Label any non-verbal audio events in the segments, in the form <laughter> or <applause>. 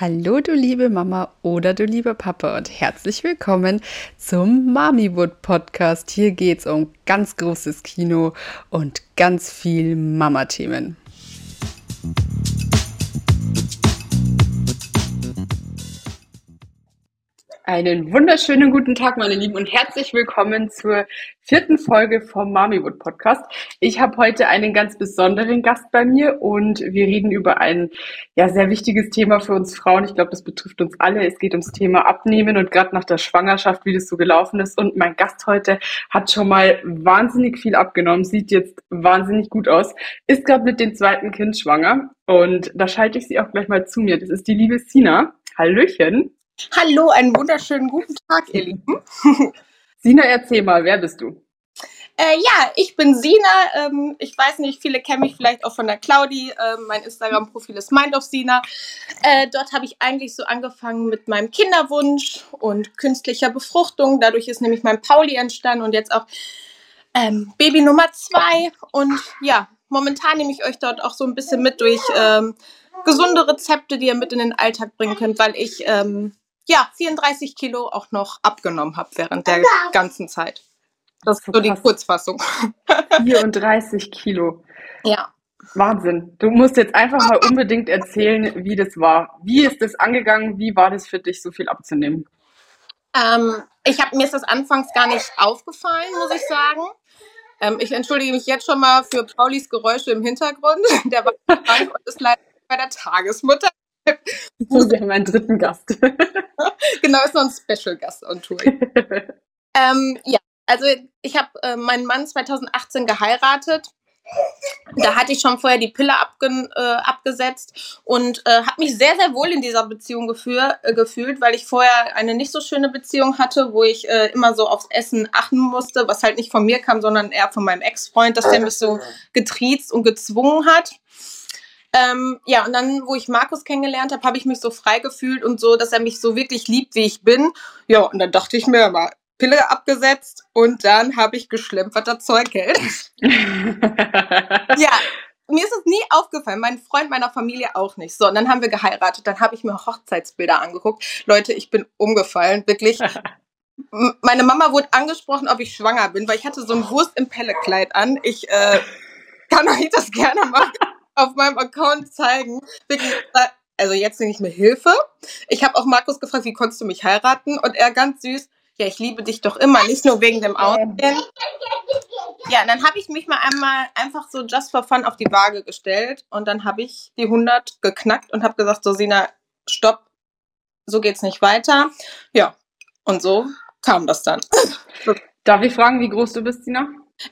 Hallo du liebe Mama oder du lieber Papa und herzlich willkommen zum Mamiwood Podcast. Hier geht es um ganz großes Kino und ganz viel Mama-Themen. Einen wunderschönen guten Tag, meine Lieben, und herzlich willkommen zur vierten Folge vom Mamiwood Podcast. Ich habe heute einen ganz besonderen Gast bei mir und wir reden über ein ja sehr wichtiges Thema für uns Frauen. Ich glaube, das betrifft uns alle. Es geht ums Thema Abnehmen und gerade nach der Schwangerschaft, wie das so gelaufen ist. Und mein Gast heute hat schon mal wahnsinnig viel abgenommen, sieht jetzt wahnsinnig gut aus, ist gerade mit dem zweiten Kind schwanger und da schalte ich sie auch gleich mal zu mir. Das ist die liebe Sina. Hallöchen. Hallo, einen wunderschönen guten Tag, ihr Lieben. <laughs> Sina, erzähl mal, wer bist du? Äh, ja, ich bin Sina. Ähm, ich weiß nicht, viele kennen mich vielleicht auch von der Claudi. Ähm, mein Instagram-Profil ist Mind of Sina. Äh, dort habe ich eigentlich so angefangen mit meinem Kinderwunsch und künstlicher Befruchtung. Dadurch ist nämlich mein Pauli entstanden und jetzt auch ähm, Baby Nummer zwei. Und ja, momentan nehme ich euch dort auch so ein bisschen mit durch ähm, gesunde Rezepte, die ihr mit in den Alltag bringen könnt, weil ich ähm, ja, 34 Kilo auch noch abgenommen habe während der ganzen Zeit. Das ist so die Kurzfassung. <laughs> 34 Kilo. Ja. Wahnsinn. Du musst jetzt einfach mal unbedingt erzählen, wie das war. Wie ist das angegangen? Wie war das für dich, so viel abzunehmen? Ähm, ich habe mir ist das anfangs gar nicht aufgefallen, muss ich sagen. Ähm, ich entschuldige mich jetzt schon mal für Paulis Geräusche im Hintergrund. <laughs> Der war krank und ist leider bei der Tagesmutter. Wir haben einen dritten Gast. <laughs> genau, ist noch ein Special-Gast on Tour. <laughs> ähm, ja, also ich habe äh, meinen Mann 2018 geheiratet. Da hatte ich schon vorher die Pille abge äh, abgesetzt und äh, habe mich sehr, sehr wohl in dieser Beziehung gefühl, äh, gefühlt, weil ich vorher eine nicht so schöne Beziehung hatte, wo ich äh, immer so aufs Essen achten musste, was halt nicht von mir kam, sondern eher von meinem Ex-Freund, dass der mich so getriezt und gezwungen hat. Ähm, ja, und dann, wo ich Markus kennengelernt habe, habe ich mich so frei gefühlt und so, dass er mich so wirklich liebt, wie ich bin. Ja, und dann dachte ich mir mal, Pille abgesetzt und dann habe ich geschlemmt, was das Zeug hält. <laughs> ja, mir ist es nie aufgefallen, mein Freund meiner Familie auch nicht. So, und dann haben wir geheiratet, dann habe ich mir Hochzeitsbilder angeguckt. Leute, ich bin umgefallen, wirklich. <laughs> Meine Mama wurde angesprochen, ob ich schwanger bin, weil ich hatte so ein Wurst im Pellekleid an. Ich äh, kann euch das gerne machen auf meinem Account zeigen. Also jetzt nehme ich mir Hilfe. Ich habe auch Markus gefragt, wie konntest du mich heiraten? Und er ganz süß, ja, ich liebe dich doch immer, nicht nur wegen dem Aussehen. Ja, dann habe ich mich mal einmal einfach so just for fun auf die Waage gestellt und dann habe ich die 100 geknackt und habe gesagt, so Sina, stopp, so geht's nicht weiter. Ja, und so kam das dann. Darf ich fragen, wie groß du bist, Sina?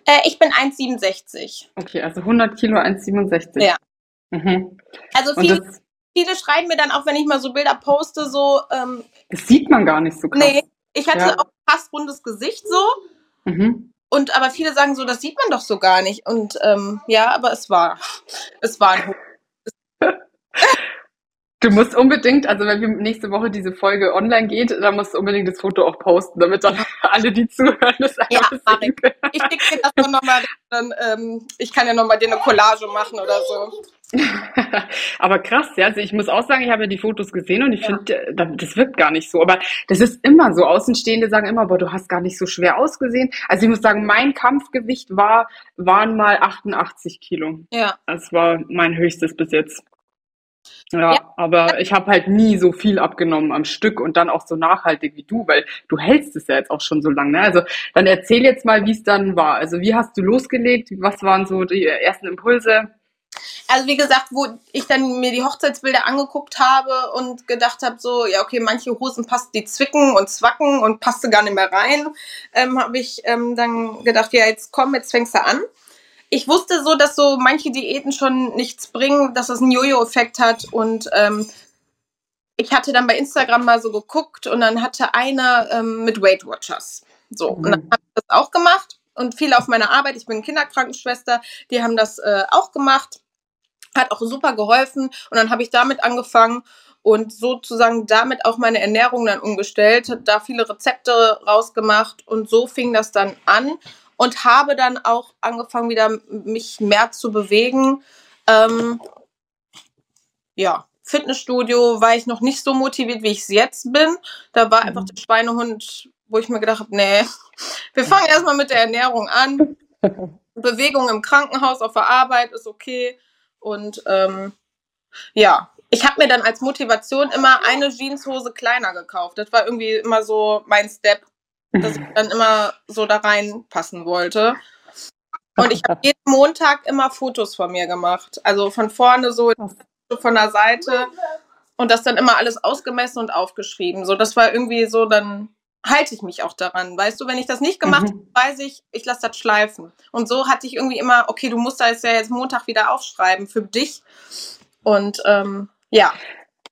Äh, ich bin 1,67. Okay, also 100 Kilo 1,67. Ja. Mhm. Also viele, viele schreiben mir dann auch, wenn ich mal so Bilder poste, so. Ähm, das sieht man gar nicht so krass. Nee, ich hatte ja. auch fast rundes Gesicht so. Mhm. Und aber viele sagen so, das sieht man doch so gar nicht. Und ähm, ja, aber es war, es war ein <laughs> Du musst unbedingt, also wenn wir nächste Woche diese Folge online geht, dann musst du unbedingt das Foto auch posten, damit dann <laughs> alle, die zuhören, das ja, sehen können. Ich schicke dir das nochmal, dann, ähm, ich kann ja nochmal dir eine Collage machen oder so. <laughs> aber krass, ja, also ich muss auch sagen, ich habe ja die Fotos gesehen und ich ja. finde, äh, das wirkt gar nicht so. Aber das ist immer so. Außenstehende sagen immer, boah, du hast gar nicht so schwer ausgesehen. Also ich muss sagen, mein Kampfgewicht war, waren mal 88 Kilo. Ja. Das war mein höchstes bis jetzt. Ja, ja, aber ich habe halt nie so viel abgenommen am Stück und dann auch so nachhaltig wie du, weil du hältst es ja jetzt auch schon so lange. Ne? Also dann erzähl jetzt mal, wie es dann war. Also wie hast du losgelegt? Was waren so die ersten Impulse? Also wie gesagt, wo ich dann mir die Hochzeitsbilder angeguckt habe und gedacht habe, so, ja, okay, manche Hosen passt, die zwicken und zwacken und passte gar nicht mehr rein, ähm, habe ich ähm, dann gedacht, ja, jetzt komm, jetzt fängst du an ich wusste so, dass so manche Diäten schon nichts bringen, dass es einen Jojo-Effekt hat und ähm, ich hatte dann bei Instagram mal so geguckt und dann hatte einer ähm, mit Weight Watchers. So, mhm. und dann habe ich das auch gemacht und viele auf meiner Arbeit, ich bin Kinderkrankenschwester, die haben das äh, auch gemacht, hat auch super geholfen und dann habe ich damit angefangen und sozusagen damit auch meine Ernährung dann umgestellt, da viele Rezepte rausgemacht und so fing das dann an und habe dann auch angefangen, wieder mich mehr zu bewegen. Ähm, ja, Fitnessstudio war ich noch nicht so motiviert, wie ich es jetzt bin. Da war einfach mhm. der Schweinehund, wo ich mir gedacht habe, nee, <laughs> wir fangen erstmal mit der Ernährung an. <laughs> Bewegung im Krankenhaus, auf der Arbeit ist okay. Und ähm, ja, ich habe mir dann als Motivation immer eine Jeanshose kleiner gekauft. Das war irgendwie immer so mein Step, dass ich dann immer so da reinpassen wollte. Und ich habe jeden Montag immer Fotos von mir gemacht. Also von vorne so, von der Seite und das dann immer alles ausgemessen und aufgeschrieben. So, das war irgendwie so, dann halte ich mich auch daran. Weißt du, wenn ich das nicht gemacht mhm. habe, weiß ich, ich lasse das schleifen. Und so hatte ich irgendwie immer, okay, du musst das ja jetzt Montag wieder aufschreiben für dich. Und ähm, ja.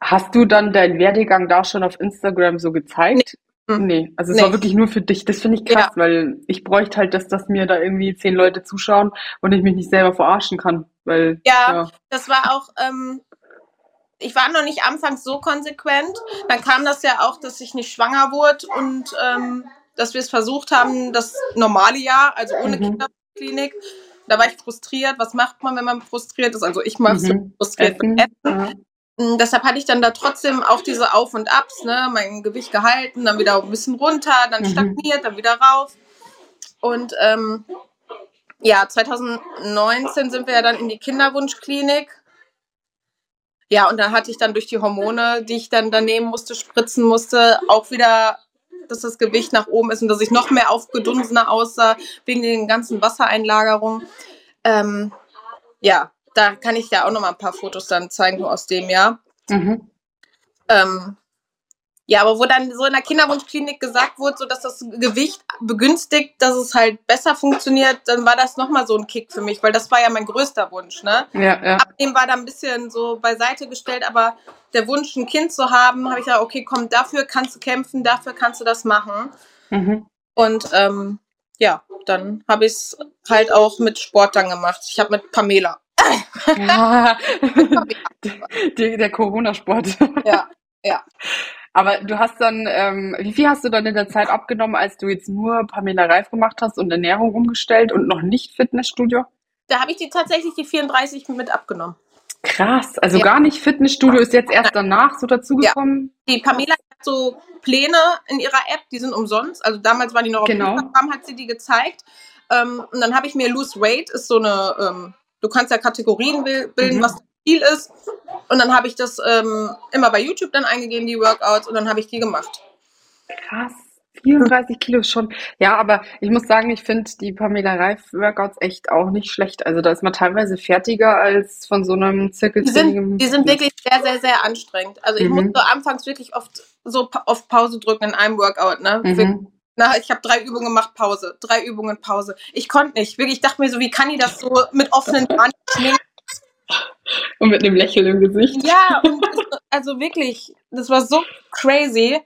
Hast du dann deinen Werdegang da schon auf Instagram so gezeigt? Nee, hm. nee. also es nee. war wirklich nur für dich. Das finde ich krass, ja. weil ich bräuchte halt, dass, dass mir da irgendwie zehn Leute zuschauen und ich mich nicht selber verarschen kann. Weil, ja, ja. das war auch, ähm, ich war noch nicht anfangs so konsequent. Dann kam das ja auch, dass ich nicht schwanger wurde und ähm, dass wir es versucht haben, das normale Jahr, also ohne mhm. Kinderklinik. Da war ich frustriert. Was macht man, wenn man frustriert ist? Also ich mache es mhm. frustriert Essen. Essen. Mm, deshalb hatte ich dann da trotzdem auch diese Auf und Abs, ne? mein Gewicht gehalten, dann wieder ein bisschen runter, dann mhm. stagniert, dann wieder rauf. Und ähm, ja, 2019 sind wir ja dann in die Kinderwunschklinik ja, und dann hatte ich dann durch die Hormone, die ich dann da nehmen musste, spritzen musste, auch wieder, dass das Gewicht nach oben ist und dass ich noch mehr aufgedunsener aussah, wegen den ganzen Wassereinlagerungen. Ähm, ja, da kann ich ja auch noch mal ein paar Fotos dann zeigen aus dem Jahr. Mhm. Ähm, ja, aber wo dann so in der Kinderwunschklinik gesagt wurde, so dass das Gewicht begünstigt, dass es halt besser funktioniert, dann war das nochmal so ein Kick für mich, weil das war ja mein größter Wunsch, ne? Ja, ja. Abnehmen war da ein bisschen so beiseite gestellt, aber der Wunsch, ein Kind zu haben, habe ich gesagt, okay, komm, dafür kannst du kämpfen, dafür kannst du das machen. Mhm. Und ähm, ja, dann habe ich es halt auch mit Sport dann gemacht. Ich habe mit Pamela. <laughs> Ja. der, der Corona-Sport. Ja, ja. Aber du hast dann, ähm, wie viel hast du dann in der Zeit abgenommen, als du jetzt nur Pamela Reif gemacht hast und Ernährung umgestellt und noch nicht Fitnessstudio? Da habe ich die tatsächlich die 34 mit abgenommen. Krass, also ja. gar nicht Fitnessstudio ist jetzt erst danach so dazugekommen. Ja. Die Pamela hat so Pläne in ihrer App, die sind umsonst. Also damals war die noch auf genau. Instagram, hat sie die gezeigt. Ähm, und dann habe ich mir Lose Weight, ist so eine, ähm, du kannst ja Kategorien bilden, mhm. was Ziel ist. Und dann habe ich das ähm, immer bei YouTube dann eingegeben, die Workouts, und dann habe ich die gemacht. Krass. 34 Kilo schon. Ja, aber ich muss sagen, ich finde die Pamela Reif Workouts echt auch nicht schlecht. Also da ist man teilweise fertiger als von so einem Zirkel. Die sind, die sind wirklich sehr, sehr, sehr anstrengend. Also ich mhm. musste anfangs wirklich oft so auf Pause drücken in einem Workout, ne? Mhm. Na, ich habe drei Übungen gemacht, Pause. Drei Übungen, Pause. Ich konnte nicht. Wirklich, ich dachte mir so, wie kann die das so mit offenen schminken? Und mit einem Lächeln im Gesicht. Ja, also wirklich, das war so crazy.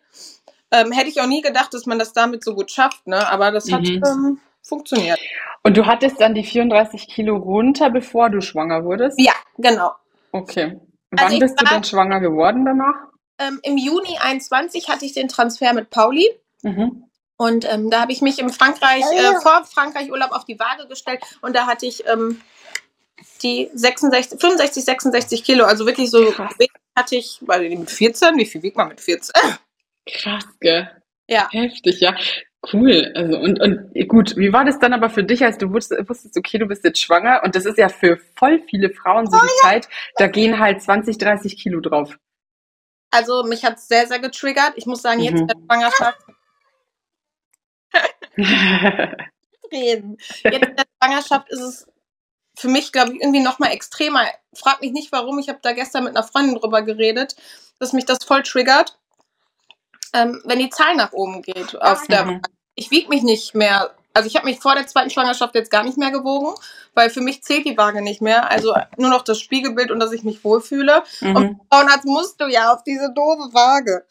Ähm, hätte ich auch nie gedacht, dass man das damit so gut schafft, ne? Aber das hat mhm. ähm, funktioniert. Und du hattest dann die 34 Kilo runter, bevor du schwanger wurdest? Ja, genau. Okay. Wann also bist war, du denn schwanger geworden danach? Ähm, Im Juni 21 hatte ich den Transfer mit Pauli. Mhm. Und ähm, da habe ich mich in Frankreich, äh, vor Frankreich Urlaub auf die Waage gestellt und da hatte ich ähm, die 66, 65, 66 Kilo. Also wirklich so Krass. hatte ich, weil mit 14, wie viel wiegt man mit 14? <laughs> Krass, gell? Ja. Heftig, ja. Cool. Also und, und gut, wie war das dann aber für dich, als du wusstest, wusstest, okay, du bist jetzt schwanger und das ist ja für voll viele Frauen so oh, die ja. Zeit, da gehen halt 20, 30 Kilo drauf. Also mich hat es sehr, sehr getriggert. Ich muss sagen, jetzt mhm. in der Schwangerschaft. <laughs> reden. Jetzt in der Schwangerschaft ist es für mich, glaube ich, irgendwie noch mal extremer. Frag mich nicht, warum. Ich habe da gestern mit einer Freundin drüber geredet, dass mich das voll triggert, ähm, wenn die Zahl nach oben geht. Auf der, ich wiege mich nicht mehr also ich habe mich vor der zweiten Schwangerschaft jetzt gar nicht mehr gewogen, weil für mich zählt die Waage nicht mehr. Also nur noch das Spiegelbild und dass ich mich wohlfühle. Mhm. Und Frauenarzt musst du ja auf diese doofe Waage.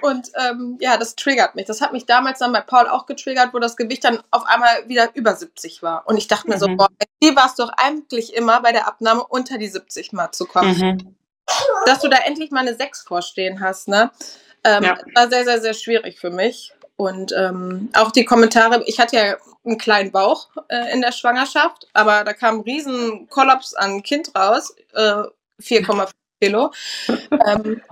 Und ähm, ja, das triggert mich. Das hat mich damals dann bei Paul auch getriggert, wo das Gewicht dann auf einmal wieder über 70 war. Und ich dachte mir mhm. so, boah, die war es doch eigentlich immer bei der Abnahme unter die 70 mal zu kommen. Mhm. dass du da endlich mal eine 6 vorstehen hast, ne? Ähm, Ja. War sehr, sehr, sehr schwierig für mich. Und ähm, auch die Kommentare, ich hatte ja einen kleinen Bauch äh, in der Schwangerschaft, aber da kam ein riesen Kollaps an Kind raus, äh, 4,5 Kilo. ähm,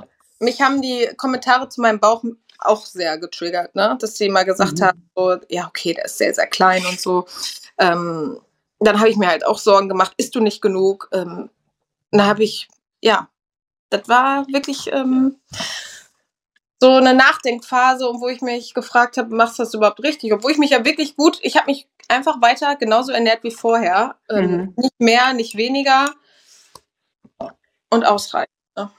mich haben die Kommentare zu meinem Bauch auch sehr getriggert, ne? dass sie mal gesagt Mhm. haben, so, ja, okay, der ist sehr, sehr klein und so. Ähm, dann habe ich mir halt auch Sorgen gemacht, isst du nicht genug? Ähm, da habe ich, ja, das war wirklich ähm, so eine Nachdenkphase, wo ich mich gefragt habe, machst du das überhaupt richtig? Obwohl ich mich ja wirklich gut, ich habe mich einfach weiter genauso ernährt wie vorher. Ähm, Mhm. Nicht mehr, nicht weniger und ausreichend.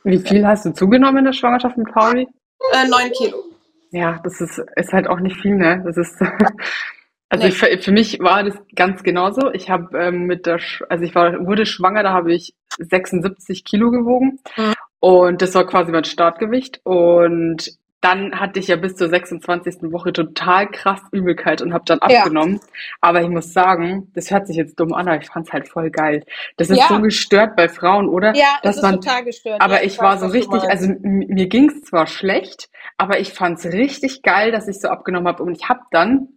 Wie viel hast du zugenommen in der Schwangerschaft mit Pauli? Äh, neun Kilo. Ja, das ist, ist halt auch nicht viel, ne? Das ist, <laughs> also Nee. für für mich war das ganz genauso. Ich habe ähm, mit der, Sch- also ich war, wurde schwanger, da habe ich 76 Kilo gewogen Mhm. Und das war quasi mein Startgewicht und dann hatte ich ja bis zur 26. Woche total krass Übelkeit und habe dann Ja. abgenommen. Aber ich muss sagen, das hört sich jetzt dumm an, aber ich fand's halt voll geil. Das ist Ja. so gestört bei Frauen, oder? Ja, das ist man- total gestört. Aber ja, ich war so richtig, also mir ging's zwar schlecht, aber ich fand's richtig geil, dass ich so abgenommen habe. Und ich habe dann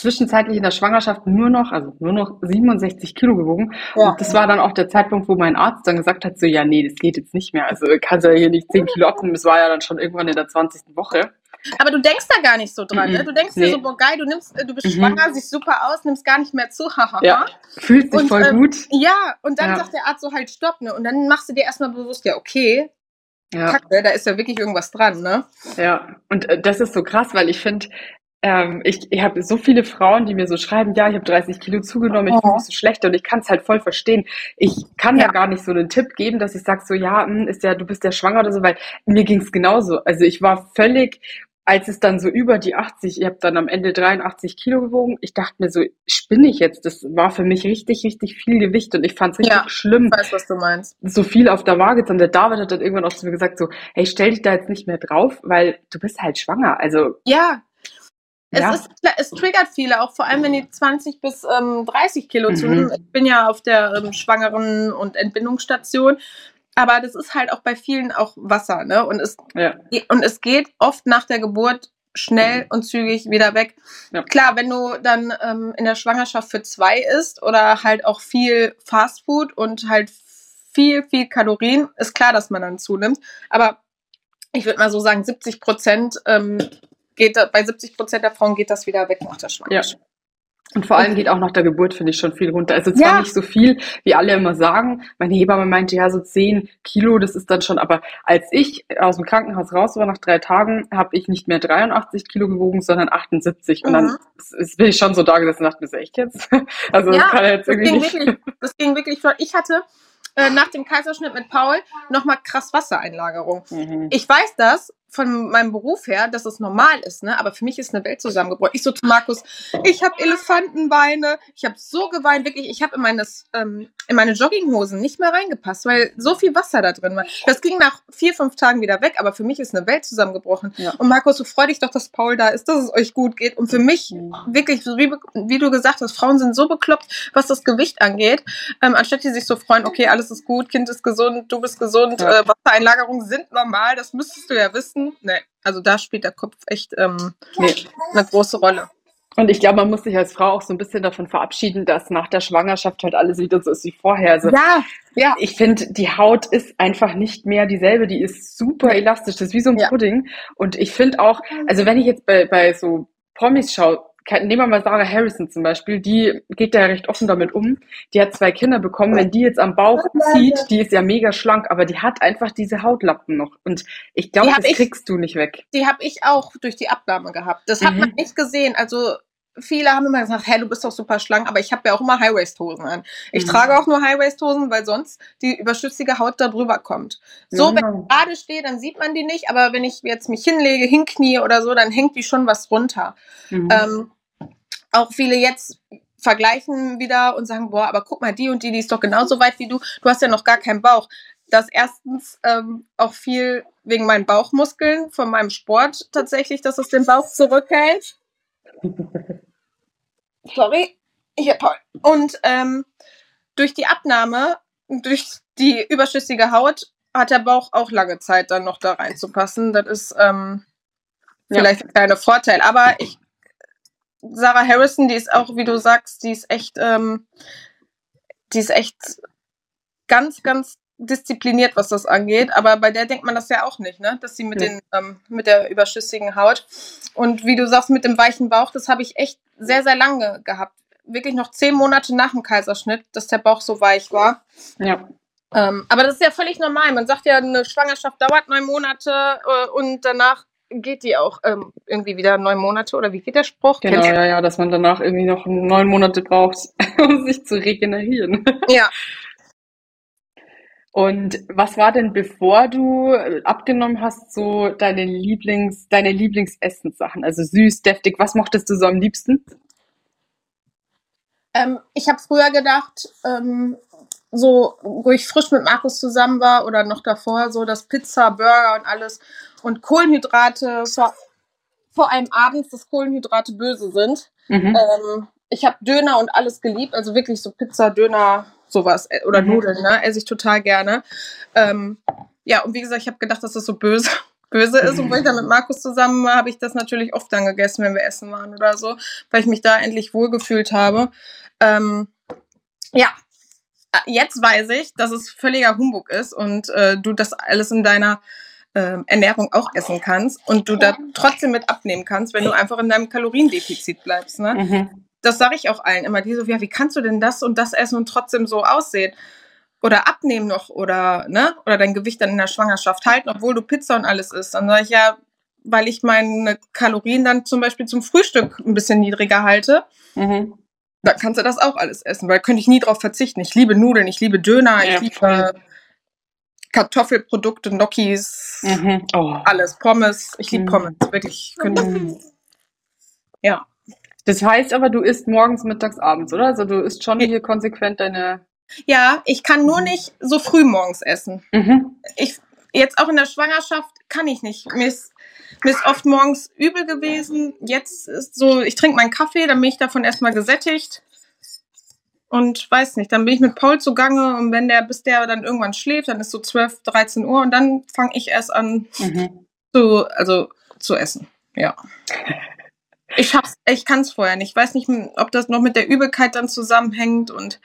zwischenzeitlich in der Schwangerschaft nur noch, also nur noch 67 Kilo gewogen. Ja. Und das war dann auch der Zeitpunkt, wo mein Arzt dann gesagt hat, so, ja, nee, das geht jetzt nicht mehr. Also kannst ja hier nicht 10 Kilo abnehmen. Das war ja dann schon irgendwann in der 20. Woche. Aber du denkst da gar nicht so dran, Mhm. ne? Du denkst Nee. dir so, boah, geil, du nimmst, du bist Mhm. schwanger, siehst super aus, nimmst gar nicht mehr zu, haha. Ja. Fühlt sich Und, voll ähm, gut. Ja, und dann Ja. sagt der Arzt so halt stopp, ne? Und dann machst du dir erstmal bewusst, ja, okay, Ja. kacke, da ist ja wirklich irgendwas dran, ne? Ja, und äh, das ist so krass, weil ich finde, ähm, ich, ich habe so viele Frauen, die mir so schreiben, ja, ich habe 30 Kilo zugenommen, ich fühle Mhm. mich so schlecht und ich kann es halt voll verstehen. Ich kann ja. Ja. gar nicht so einen Tipp geben, dass ich sage so, ja, hm, ist ja, du bist ja schwanger oder so, weil mir ging es genauso. Also ich war völlig, als es dann so über die 80, ich habe dann am Ende 83 Kilo gewogen, ich dachte mir so, spinne ich jetzt? Das war für mich richtig, richtig viel Gewicht und ich fand es richtig Ja. schlimm Ich weiß, was du meinst. so viel auf der Waage zu haben. Der David hat dann irgendwann auch zu mir gesagt, so, hey, stell dich da jetzt nicht mehr drauf, weil du bist halt schwanger. Also, Ja. Es, Ja. ist, es triggert viele, auch vor allem wenn die 20 bis ähm, 30 Kilo Mhm. zunehmen. Ich bin ja auf der ähm, Schwangeren- und Entbindungsstation. Aber das ist halt auch bei vielen auch Wasser, ne? Und es, ja, und es geht oft nach der Geburt schnell und zügig wieder weg. Ja. Klar, wenn du dann ähm, in der Schwangerschaft für zwei isst oder halt auch viel Fastfood und halt viel, viel Kalorien, ist klar, dass man dann zunimmt. Aber ich würde mal so sagen, 70 Prozent ähm, geht bei 70 Prozent der Frauen geht das wieder weg nach der ja. Schwangerschaft. Und vor allem geht auch nach der Geburt, finde ich, schon viel runter. Also zwar Ja. nicht so viel, wie alle immer sagen. Meine Hebamme meinte, ja, so 10 Kilo, das ist dann schon. Aber als ich aus dem Krankenhaus raus war, nach drei Tagen, habe ich nicht mehr 83 Kilo gewogen, sondern 78. Und dann Mhm. bin ich schon so da gesessen und dachte mir, so, echt jetzt? <laughs> Also das Ja, kann ja jetzt Das irgendwie ging nicht. wirklich, das ging wirklich. Ich hatte äh, nach dem Kaiserschnitt mit Paul nochmal krass Wassereinlagerung. Mhm. Ich weiß das von meinem Beruf her, dass es normal ist, ne? aber für mich ist eine Welt zusammengebrochen. Ich so zu Markus, ich habe Elefantenbeine, ich habe so geweint, wirklich, ich habe in, meines, ähm, in meine Jogginghosen nicht mehr reingepasst, weil so viel Wasser da drin war. Das ging nach vier, fünf Tagen wieder weg, aber für mich ist eine Welt zusammengebrochen. Ja. Und Markus, so freu dich doch, dass Paul da ist, dass es euch gut geht. Und für mich, Mhm. wirklich, wie, wie du gesagt hast, Frauen sind so bekloppt, was das Gewicht angeht, ähm, anstatt die sich so freuen, okay, alles ist gut, Kind ist gesund, du bist gesund, Ja. äh, Wassereinlagerungen sind normal, das müsstest du ja wissen. Nee, also da spielt der Kopf echt ähm, Nee. eine große Rolle. Und ich glaube, man muss sich als Frau auch so ein bisschen davon verabschieden, dass nach der Schwangerschaft halt alles wieder so ist wie vorher. Also Ja, ja. ich finde, die Haut ist einfach nicht mehr dieselbe. Die ist super elastisch. Das ist wie so ein Ja. Pudding. Und ich finde auch, also wenn ich jetzt bei, bei so Promis schaue, nehmen wir mal Sarah Harrison zum Beispiel, die geht da ja recht offen damit um. Die hat zwei Kinder bekommen. Wenn die jetzt am Bauch zieht, die ist ja mega schlank, aber die hat einfach diese Hautlappen noch. Und ich glaube, das ich- kriegst du nicht weg. Die habe ich auch durch die Abnahme gehabt. Das hat Mhm. man nicht gesehen. Also viele haben immer gesagt, hey, du bist doch super schlank, aber ich habe ja auch immer High-Waist-Hosen an. Ich Mhm. trage auch nur High-Waist-Hosen, weil sonst die überschüssige Haut da drüber kommt. So, wenn Genau. ich gerade stehe, dann sieht man die nicht, aber wenn ich jetzt mich hinlege, hinknie oder so, dann hängt die schon was runter. Mhm. Ähm, auch viele jetzt vergleichen wieder und sagen, boah, aber guck mal, die und die, die ist doch genauso weit wie du. Du hast ja noch gar keinen Bauch. Das erstens ähm, auch viel wegen meinen Bauchmuskeln von meinem Sport tatsächlich, dass es den Bauch zurückhält. <laughs> Sorry. Hier, Paul. Und ähm, durch die Abnahme, durch die überschüssige Haut hat der Bauch auch lange Zeit, dann noch da reinzupassen. Das ist ähm, vielleicht ja. ein kleiner Vorteil. Aber ich, Sarah Harrison, die ist auch, wie du sagst, die ist echt, ähm, die ist echt ganz, ganz diszipliniert, was das angeht. Aber bei der denkt man das ja auch nicht, ne? Dass sie mit, ja. den, ähm, mit der überschüssigen Haut. Und wie du sagst, mit dem weichen Bauch, das habe ich echt sehr, sehr lange gehabt. Wirklich noch zehn Monate nach dem Kaiserschnitt, dass der Bauch so weich war. Ja. Ähm, aber das ist ja völlig normal. Man sagt ja, eine Schwangerschaft dauert neun Monate äh, und danach geht die auch ähm, irgendwie wieder neun Monate oder wie geht der Spruch? Genau, ja, ja, dass man danach irgendwie noch neun Monate braucht, <laughs> um sich zu regenerieren. Ja. Und was war denn, bevor du abgenommen hast, so deine Lieblings, deine Lieblingsessenssachen? Also süß, deftig, was mochtest du so am liebsten? Ähm, ich habe früher gedacht, ähm, so, wo ich frisch mit Markus zusammen war oder noch davor, so dass Pizza, Burger und alles und Kohlenhydrate vor, vor allem abends, dass Kohlenhydrate böse sind. Mhm. Ähm, ich habe Döner und alles geliebt, also wirklich so Pizza, Döner, sowas äh, oder mhm. Nudeln, ne, esse ich total gerne. Ähm, ja, und wie gesagt, ich habe gedacht, dass das so böse <laughs> böse ist. Und wo ich dann mit Markus zusammen war, habe ich das natürlich oft dann gegessen, wenn wir essen waren oder so, weil ich mich da endlich wohlgefühlt habe. Ähm, ja, jetzt weiß ich, dass es völliger Humbug ist und äh, du das alles in deiner äh, Ernährung auch essen kannst und du da trotzdem mit abnehmen kannst, wenn du einfach in deinem Kaloriendefizit bleibst. Ne? Mhm. Das sage ich auch allen immer. Die so, ja, wie kannst du denn das und das essen und trotzdem so aussehen? Oder abnehmen noch oder, ne? Oder dein Gewicht dann in der Schwangerschaft halten, obwohl du Pizza und alles isst. Dann sage ich ja, weil ich meine Kalorien dann zum Beispiel zum Frühstück ein bisschen niedriger halte. Mhm da kannst du das auch alles essen, weil könnte ich nie drauf verzichten. Ich liebe Nudeln, ich liebe Döner, ja, ich liebe. Kartoffelprodukte, Gnocchis, mhm. oh. alles, Pommes. Ich liebe mhm. Pommes, wirklich. Mhm. Ja. Das heißt aber, du isst morgens, mittags, abends, oder? Also du isst schon hier konsequent deine. Ja, ich kann nur nicht so früh morgens essen. Mhm. Ich, jetzt auch in der Schwangerschaft kann ich nicht. Mir ist mir ist oft morgens übel gewesen. Jetzt ist so, ich trinke meinen Kaffee, dann bin ich davon erstmal gesättigt. Und weiß nicht, dann bin ich mit Paul zugange und wenn der, bis der dann irgendwann schläft, dann ist so 12, 13 Uhr und dann fange ich erst an mhm. zu, also zu essen. Ja. Ich hab's, ich kann es vorher nicht. Ich weiß nicht, ob das noch mit der Übelkeit dann zusammenhängt und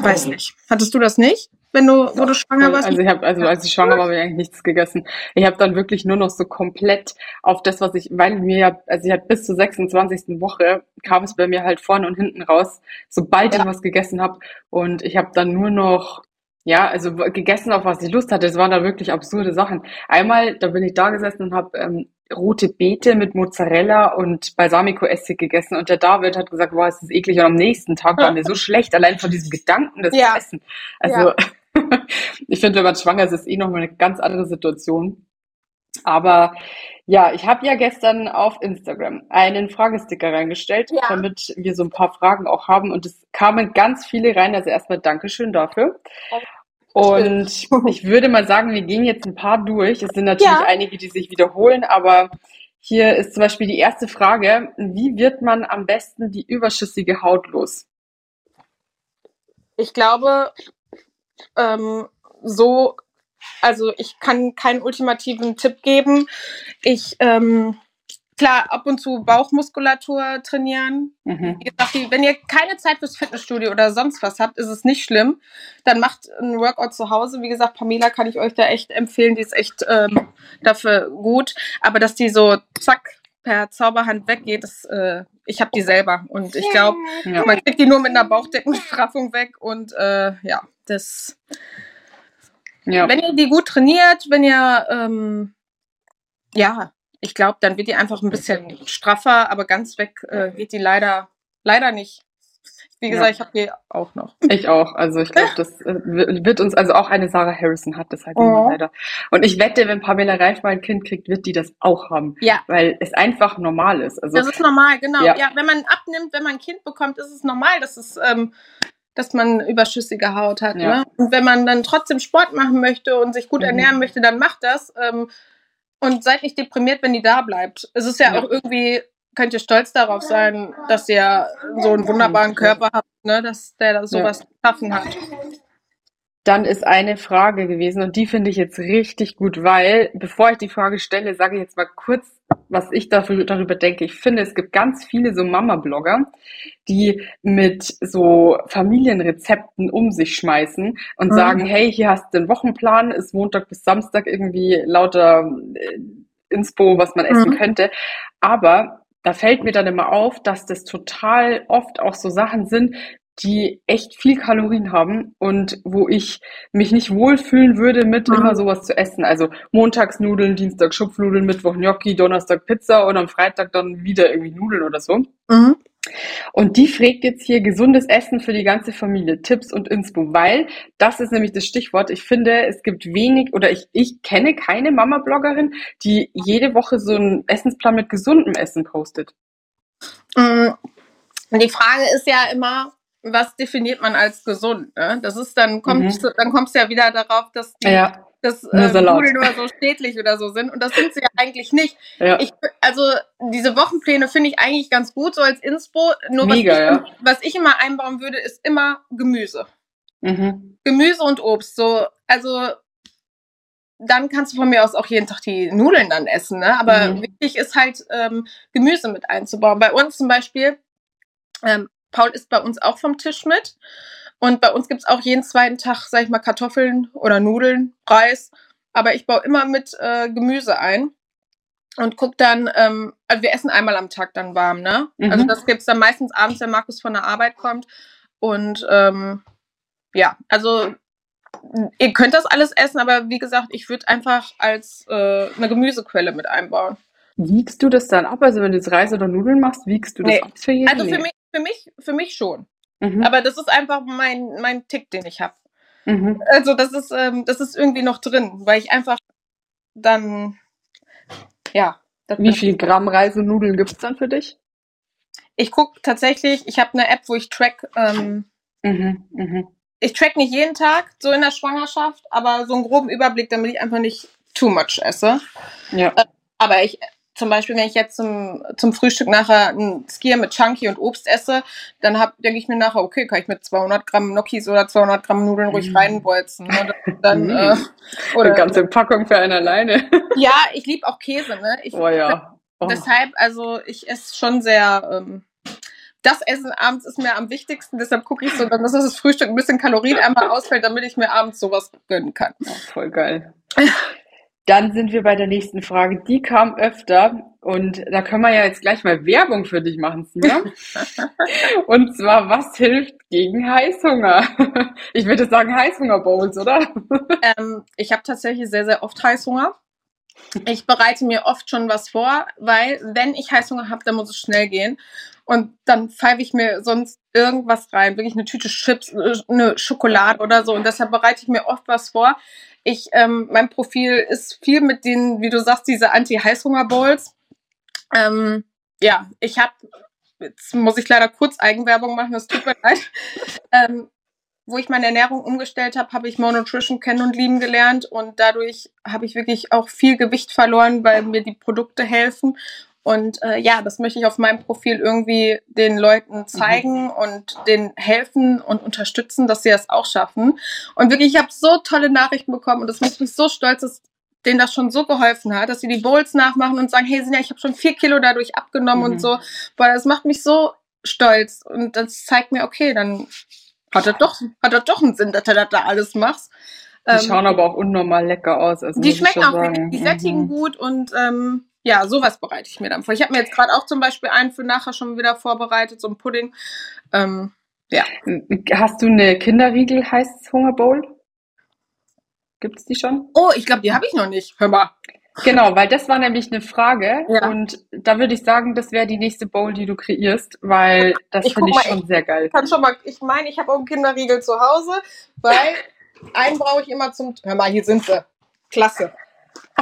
weiß nicht. Hattest du das nicht? Wenn du, wo du schwanger warst? Also ich habe, also als ich schwanger war, habe ich eigentlich nichts gegessen. Ich habe dann wirklich nur noch so komplett auf das, was ich, weil mir, also ich hatte bis zur 26. Woche kam es bei mir halt vorne und hinten raus, sobald ja. ich was gegessen habe. Und ich habe dann nur noch ja, also gegessen, auf was ich Lust hatte. Es waren da wirklich absurde Sachen. Einmal, da bin ich da gesessen und habe ähm, rote Beete mit Mozzarella und Balsamico-Essig gegessen. Und der David hat gesagt, wow, es ist eklig. Und am nächsten Tag war mir so <laughs> schlecht, allein von diesem Gedanken, das ja. zu essen. Also ja. Ich finde, wenn man schwanger ist, ist eh nochmal eine ganz andere Situation. Aber ja, ich habe ja gestern auf Instagram einen Fragesticker reingestellt, ja. damit wir so ein paar Fragen auch haben. Und es kamen ganz viele rein. Also erstmal Dankeschön dafür. Und ich würde mal sagen, wir gehen jetzt ein paar durch. Es sind natürlich ja. einige, die sich wiederholen, aber hier ist zum Beispiel die erste Frage. Wie wird man am besten die überschüssige Haut los? Ich glaube, ähm, so, also ich kann keinen ultimativen Tipp geben. Ich, ähm, klar, ab und zu Bauchmuskulatur trainieren. Mhm. Wie gesagt, wenn ihr keine Zeit fürs Fitnessstudio oder sonst was habt, ist es nicht schlimm. Dann macht ein Workout zu Hause. Wie gesagt, Pamela kann ich euch da echt empfehlen. Die ist echt ähm, dafür gut. Aber dass die so zack per Zauberhand weggeht, das, äh, ich habe die selber. Und ich glaube, ja. man kriegt die nur mit einer Bauchdeckenstraffung weg. Und äh, ja, das. Ja. Wenn ihr die gut trainiert, wenn ihr, ähm, ja, ich glaube, dann wird die einfach ein bisschen straffer, aber ganz weg äh, geht die leider, leider nicht. Wie gesagt, ja. ich habe die auch noch. Ich auch. Also ich glaube, das äh, wird uns, also auch eine Sarah Harrison hat das halt oh. immer leider. Und ich wette, wenn Pamela Reif mal ein Kind kriegt, wird die das auch haben. Ja. Weil es einfach normal ist. Also, das ist normal, genau. Ja. ja, wenn man abnimmt, wenn man ein Kind bekommt, ist es normal, dass es ähm, dass man überschüssige Haut hat. Ja. Ne? Und wenn man dann trotzdem Sport machen möchte und sich gut mhm. ernähren möchte, dann macht das. Ähm, und seid nicht deprimiert, wenn die da bleibt. Es ist ja, ja. auch irgendwie, könnt ihr stolz darauf sein, dass ihr so einen wunderbaren Körper habt, ne? dass der sowas ja. schaffen hat. Dann ist eine Frage gewesen und die finde ich jetzt richtig gut, weil bevor ich die Frage stelle, sage ich jetzt mal kurz, was ich dafür, darüber denke. Ich finde, es gibt ganz viele so Mama-Blogger, die mit so Familienrezepten um sich schmeißen und mhm. sagen, hey, hier hast du den Wochenplan, ist Montag bis Samstag irgendwie lauter äh, Inspo, was man essen mhm. könnte. Aber da fällt mir dann immer auf, dass das total oft auch so Sachen sind, die echt viel Kalorien haben und wo ich mich nicht wohlfühlen würde, mit mhm. immer sowas zu essen. Also montags Nudeln, Dienstag Schupfnudeln, Mittwoch Gnocchi, Donnerstag Pizza und am Freitag dann wieder irgendwie Nudeln oder so. Mhm. Und die fragt jetzt hier gesundes Essen für die ganze Familie, Tipps und Inspo, weil das ist nämlich das Stichwort. Ich finde, es gibt wenig oder ich, ich kenne keine Mama-Bloggerin, die jede Woche so einen Essensplan mit gesundem Essen postet. Mhm. Die Frage ist ja immer, was definiert man als gesund? Ne? Das ist dann kommt mhm. dann kommst du ja wieder darauf, dass die, ja. dass äh, Nudeln oder so schädlich oder so sind und das sind sie ja eigentlich nicht. Ja. Ich, also diese Wochenpläne finde ich eigentlich ganz gut so als Inspo. Nur Mega, was, ich, ja. was ich immer einbauen würde, ist immer Gemüse. Mhm. Gemüse und Obst. So also dann kannst du von mir aus auch jeden Tag die Nudeln dann essen, ne? Aber mhm. wichtig ist halt ähm, Gemüse mit einzubauen. Bei uns zum Beispiel ähm, Paul isst bei uns auch vom Tisch mit. Und bei uns gibt es auch jeden zweiten Tag, sag ich mal, Kartoffeln oder Nudeln, Reis. Aber ich baue immer mit äh, Gemüse ein und guck dann, ähm, also wir essen einmal am Tag dann warm, ne? Mhm. Also das gibt es dann meistens abends, wenn Markus von der Arbeit kommt. Und ähm, ja, also ihr könnt das alles essen, aber wie gesagt, ich würde einfach als äh, eine Gemüsequelle mit einbauen. Wiegst du das dann ab? Also wenn du jetzt Reis oder Nudeln machst, wiegst du das nee. ab für jeden? Also für mich, für mich, für mich schon. Mhm. Aber das ist einfach mein, mein Tick, den ich habe. Mhm. Also das ist, ähm, das ist irgendwie noch drin, weil ich einfach dann, ja. Wie viel Gramm Reis und Nudeln gibt es dann für dich? Ich gucke tatsächlich, ich habe eine App, wo ich track, ähm, mhm, mh. ich track nicht jeden Tag, so in der Schwangerschaft, aber so einen groben Überblick, damit ich einfach nicht too much esse. Ja. Äh, aber ich zum Beispiel, wenn ich jetzt zum, zum Frühstück nachher ein Skier mit Chunky und Obst esse, dann denke ich mir nachher, okay, kann ich mit 200 Gramm Gnocchis oder 200 Gramm Nudeln ruhig mm. reinbolzen. Ne? Dann, äh, oder, Eine ganze Packung für einen alleine. <laughs> ja, ich liebe auch Käse. Ne? Ich, oh ja. <laughs> Oh. Deshalb, also ich esse schon sehr... Ähm, das Essen abends ist mir am wichtigsten, deshalb gucke ich so, dass das Frühstück ein bisschen kalorienärmer ausfällt, damit ich mir abends sowas gönnen kann. Oh, voll geil. <laughs> Dann sind wir bei der nächsten Frage. Die kam öfter und da können wir ja jetzt gleich mal Werbung für dich machen, Sina. <laughs> und zwar, was hilft gegen Heißhunger? Ich würde sagen Heißhunger-Bowls, oder? Ähm, ich habe tatsächlich sehr, sehr oft Heißhunger. Ich bereite mir oft schon was vor, weil wenn ich Heißhunger habe, dann muss es schnell gehen. Und dann pfeife ich mir sonst irgendwas rein, wirklich eine Tüte Chips, eine Schokolade oder so. Und deshalb bereite ich mir oft was vor. Ich, ähm, mein Profil ist viel mit den, wie du sagst, diese Anti-Heißhunger-Bowls. Ähm, ja, ich habe, jetzt muss ich leider kurz Eigenwerbung machen, das tut mir <laughs> leid. Ähm, wo ich meine Ernährung umgestellt habe, habe ich Monotrition kennen und lieben gelernt und dadurch habe ich wirklich auch viel Gewicht verloren, weil mir die Produkte helfen und äh, ja, das möchte ich auf meinem Profil irgendwie den Leuten mhm. zeigen mhm. und denen helfen und unterstützen, dass sie das auch schaffen. Und wirklich, ich habe so tolle Nachrichten bekommen und das macht mich so stolz, dass denen das schon so geholfen hat, dass sie die Bowls nachmachen und sagen, hey Sinja, ich habe schon vier Kilo dadurch abgenommen mhm. und so. Boah, das macht mich so stolz und das zeigt mir, okay, dann hat das doch, hat das doch einen Sinn, dass du das da alles machst. Die ähm, schauen aber auch unnormal lecker aus. Also die schmecken auch, sagen. die sättigen mhm. gut und ähm, ja, sowas bereite ich mir dann vor. Ich habe mir jetzt gerade auch zum Beispiel einen für nachher schon wieder vorbereitet, so ein Pudding. Ähm, ja. Hast du eine Kinderriegel heißt Hunger Bowl? Gibt's die schon? Oh, ich glaube, die habe ich noch nicht. Hör mal. Genau, weil das war nämlich eine Frage ja. und da würde ich sagen, das wäre die nächste Bowl, die du kreierst, weil das finde ich schon ich sehr geil. Kann schon mal, ich meine, ich habe auch einen Kinderriegel zu Hause, weil <laughs> einen brauche ich immer zum. Hör mal, hier sind sie. Klasse.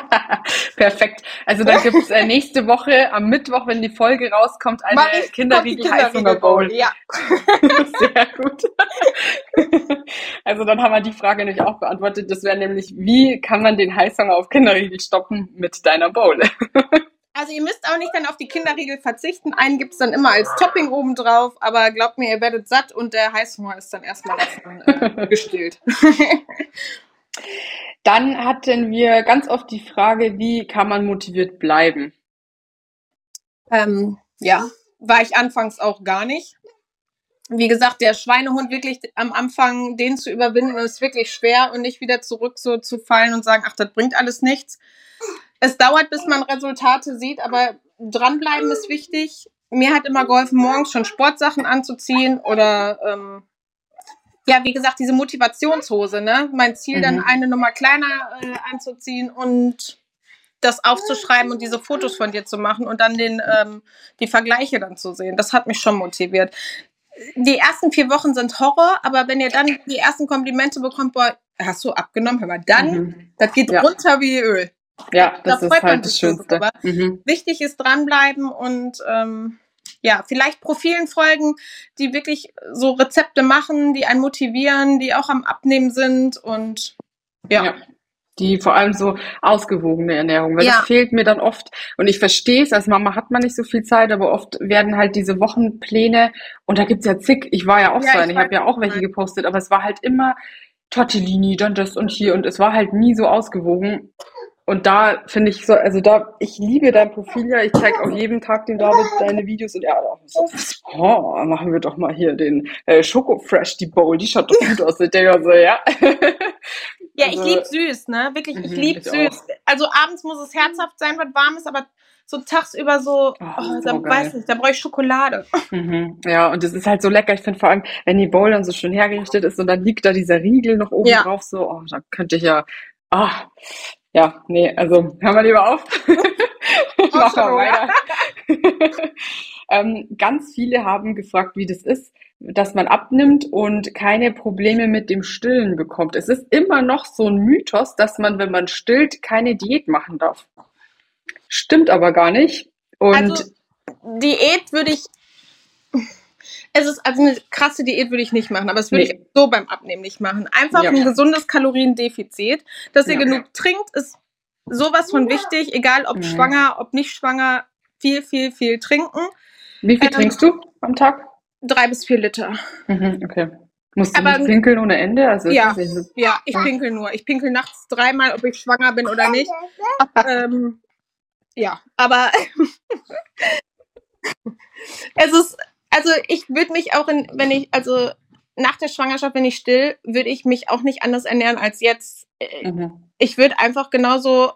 <laughs> Perfekt. Also dann gibt es äh, nächste Woche am Mittwoch, wenn die Folge rauskommt, eine Kinderriegel Heißhunger Bowl. Ja. <laughs> <laughs> Sehr gut. also dann haben wir die Frage nämlich auch beantwortet. Das wäre nämlich, wie kann man den Heißhunger auf Kinderriegel stoppen mit deiner Bowl? Also ihr müsst auch nicht dann auf die Kinderriegel verzichten. Einen gibt es dann immer als Topping obendrauf, aber glaubt mir, ihr werdet satt und der Heißhunger ist dann erstmal davon äh, gestillt. Dann hatten wir ganz oft die Frage, wie kann man motiviert bleiben? Ähm, ja, war ich anfangs auch gar nicht. Wie gesagt, der Schweinehund wirklich am Anfang, den zu überwinden, ist wirklich schwer und nicht wieder zurück so zu fallen und sagen, ach, das bringt alles nichts. Es dauert, bis man Resultate sieht, aber dranbleiben ist wichtig. Mir hat immer geholfen, morgens schon Sportsachen anzuziehen oder ähm, ja, wie gesagt, diese Motivationshose, ne? Mein Ziel, mhm. dann eine Nummer kleiner äh, anzuziehen und das aufzuschreiben und diese Fotos von dir zu machen und dann den, ähm, die Vergleiche dann zu sehen. Das hat mich schon motiviert. Die ersten vier Wochen sind Horror, aber wenn ihr dann die ersten Komplimente bekommt, boah, hast du abgenommen, hör mal, dann, mhm. das geht ja. runter wie Öl. Ja, das da ist halt das Schönste. Mhm. Wichtig ist dranbleiben und ähm, ja, vielleicht Profilen folgen, die wirklich so Rezepte machen, die einen motivieren, die auch am Abnehmen sind und ja. ja die vor allem so ausgewogene Ernährung, weil ja. das fehlt mir dann oft und ich verstehe es, als Mama hat man nicht so viel Zeit, aber oft werden halt diese Wochenpläne und da gibt's ja zig, ich war ja auch ja, so eine, ich, ich habe ja auch welche gepostet, aber es war halt immer Tortellini, dann das und hier und es war halt nie so ausgewogen und da finde ich so, also da, ich liebe dein Profil ja, ich zeige auch jeden Tag dem David deine Videos und er auch so, oh, machen wir doch mal hier den äh, Schoko Fresh, die Bowl, die schaut doch gut aus. Ich denke so, ja. <laughs> Ja, also, ich liebe süß, ne? Wirklich, ich mhm, liebe süß. Auch. Also abends muss es herzhaft sein, was warm ist, aber so tagsüber so, oh, oh da weiß nicht, da brauche ich Schokolade. <laughs> Mhm. Ja, und es ist halt so lecker. Ich finde vor allem, wenn die Bowl dann so schön hergerichtet ist und dann liegt da dieser Riegel noch oben ja. drauf, so, oh, da könnte ich ja, ah, ja, nee, also hören wir lieber auf. <laughs> Machen wir weiter. <laughs> ähm, ganz viele haben gefragt, wie das ist, dass man abnimmt und keine Probleme mit dem Stillen bekommt. Es ist immer noch so ein Mythos, dass man, wenn man stillt, keine Diät machen darf. Stimmt aber gar nicht. Und also, Diät würde ich es ist also eine krasse Diät würde ich nicht machen, aber es würde nee. ich so beim Abnehmen nicht machen. Einfach ja. ein gesundes Kaloriendefizit. Dass ihr ja. genug trinkt, ist sowas von wichtig, egal ob ja. schwanger, ob nicht schwanger, viel, viel, viel trinken. Wie viel ähm, trinkst du am Tag? Drei bis vier Liter. Mhm, okay. Musst du aber, nicht pinkeln ohne Ende? Also ja, ja, ich pinkel nur. Ich pinkel nachts dreimal, ob ich schwanger bin oder nicht. <laughs> ähm, ja, aber <laughs> es ist also ich würde mich auch in, wenn ich, also nach der Schwangerschaft, wenn ich still, würde ich mich auch nicht anders ernähren als jetzt. Mhm. Ich würde einfach genauso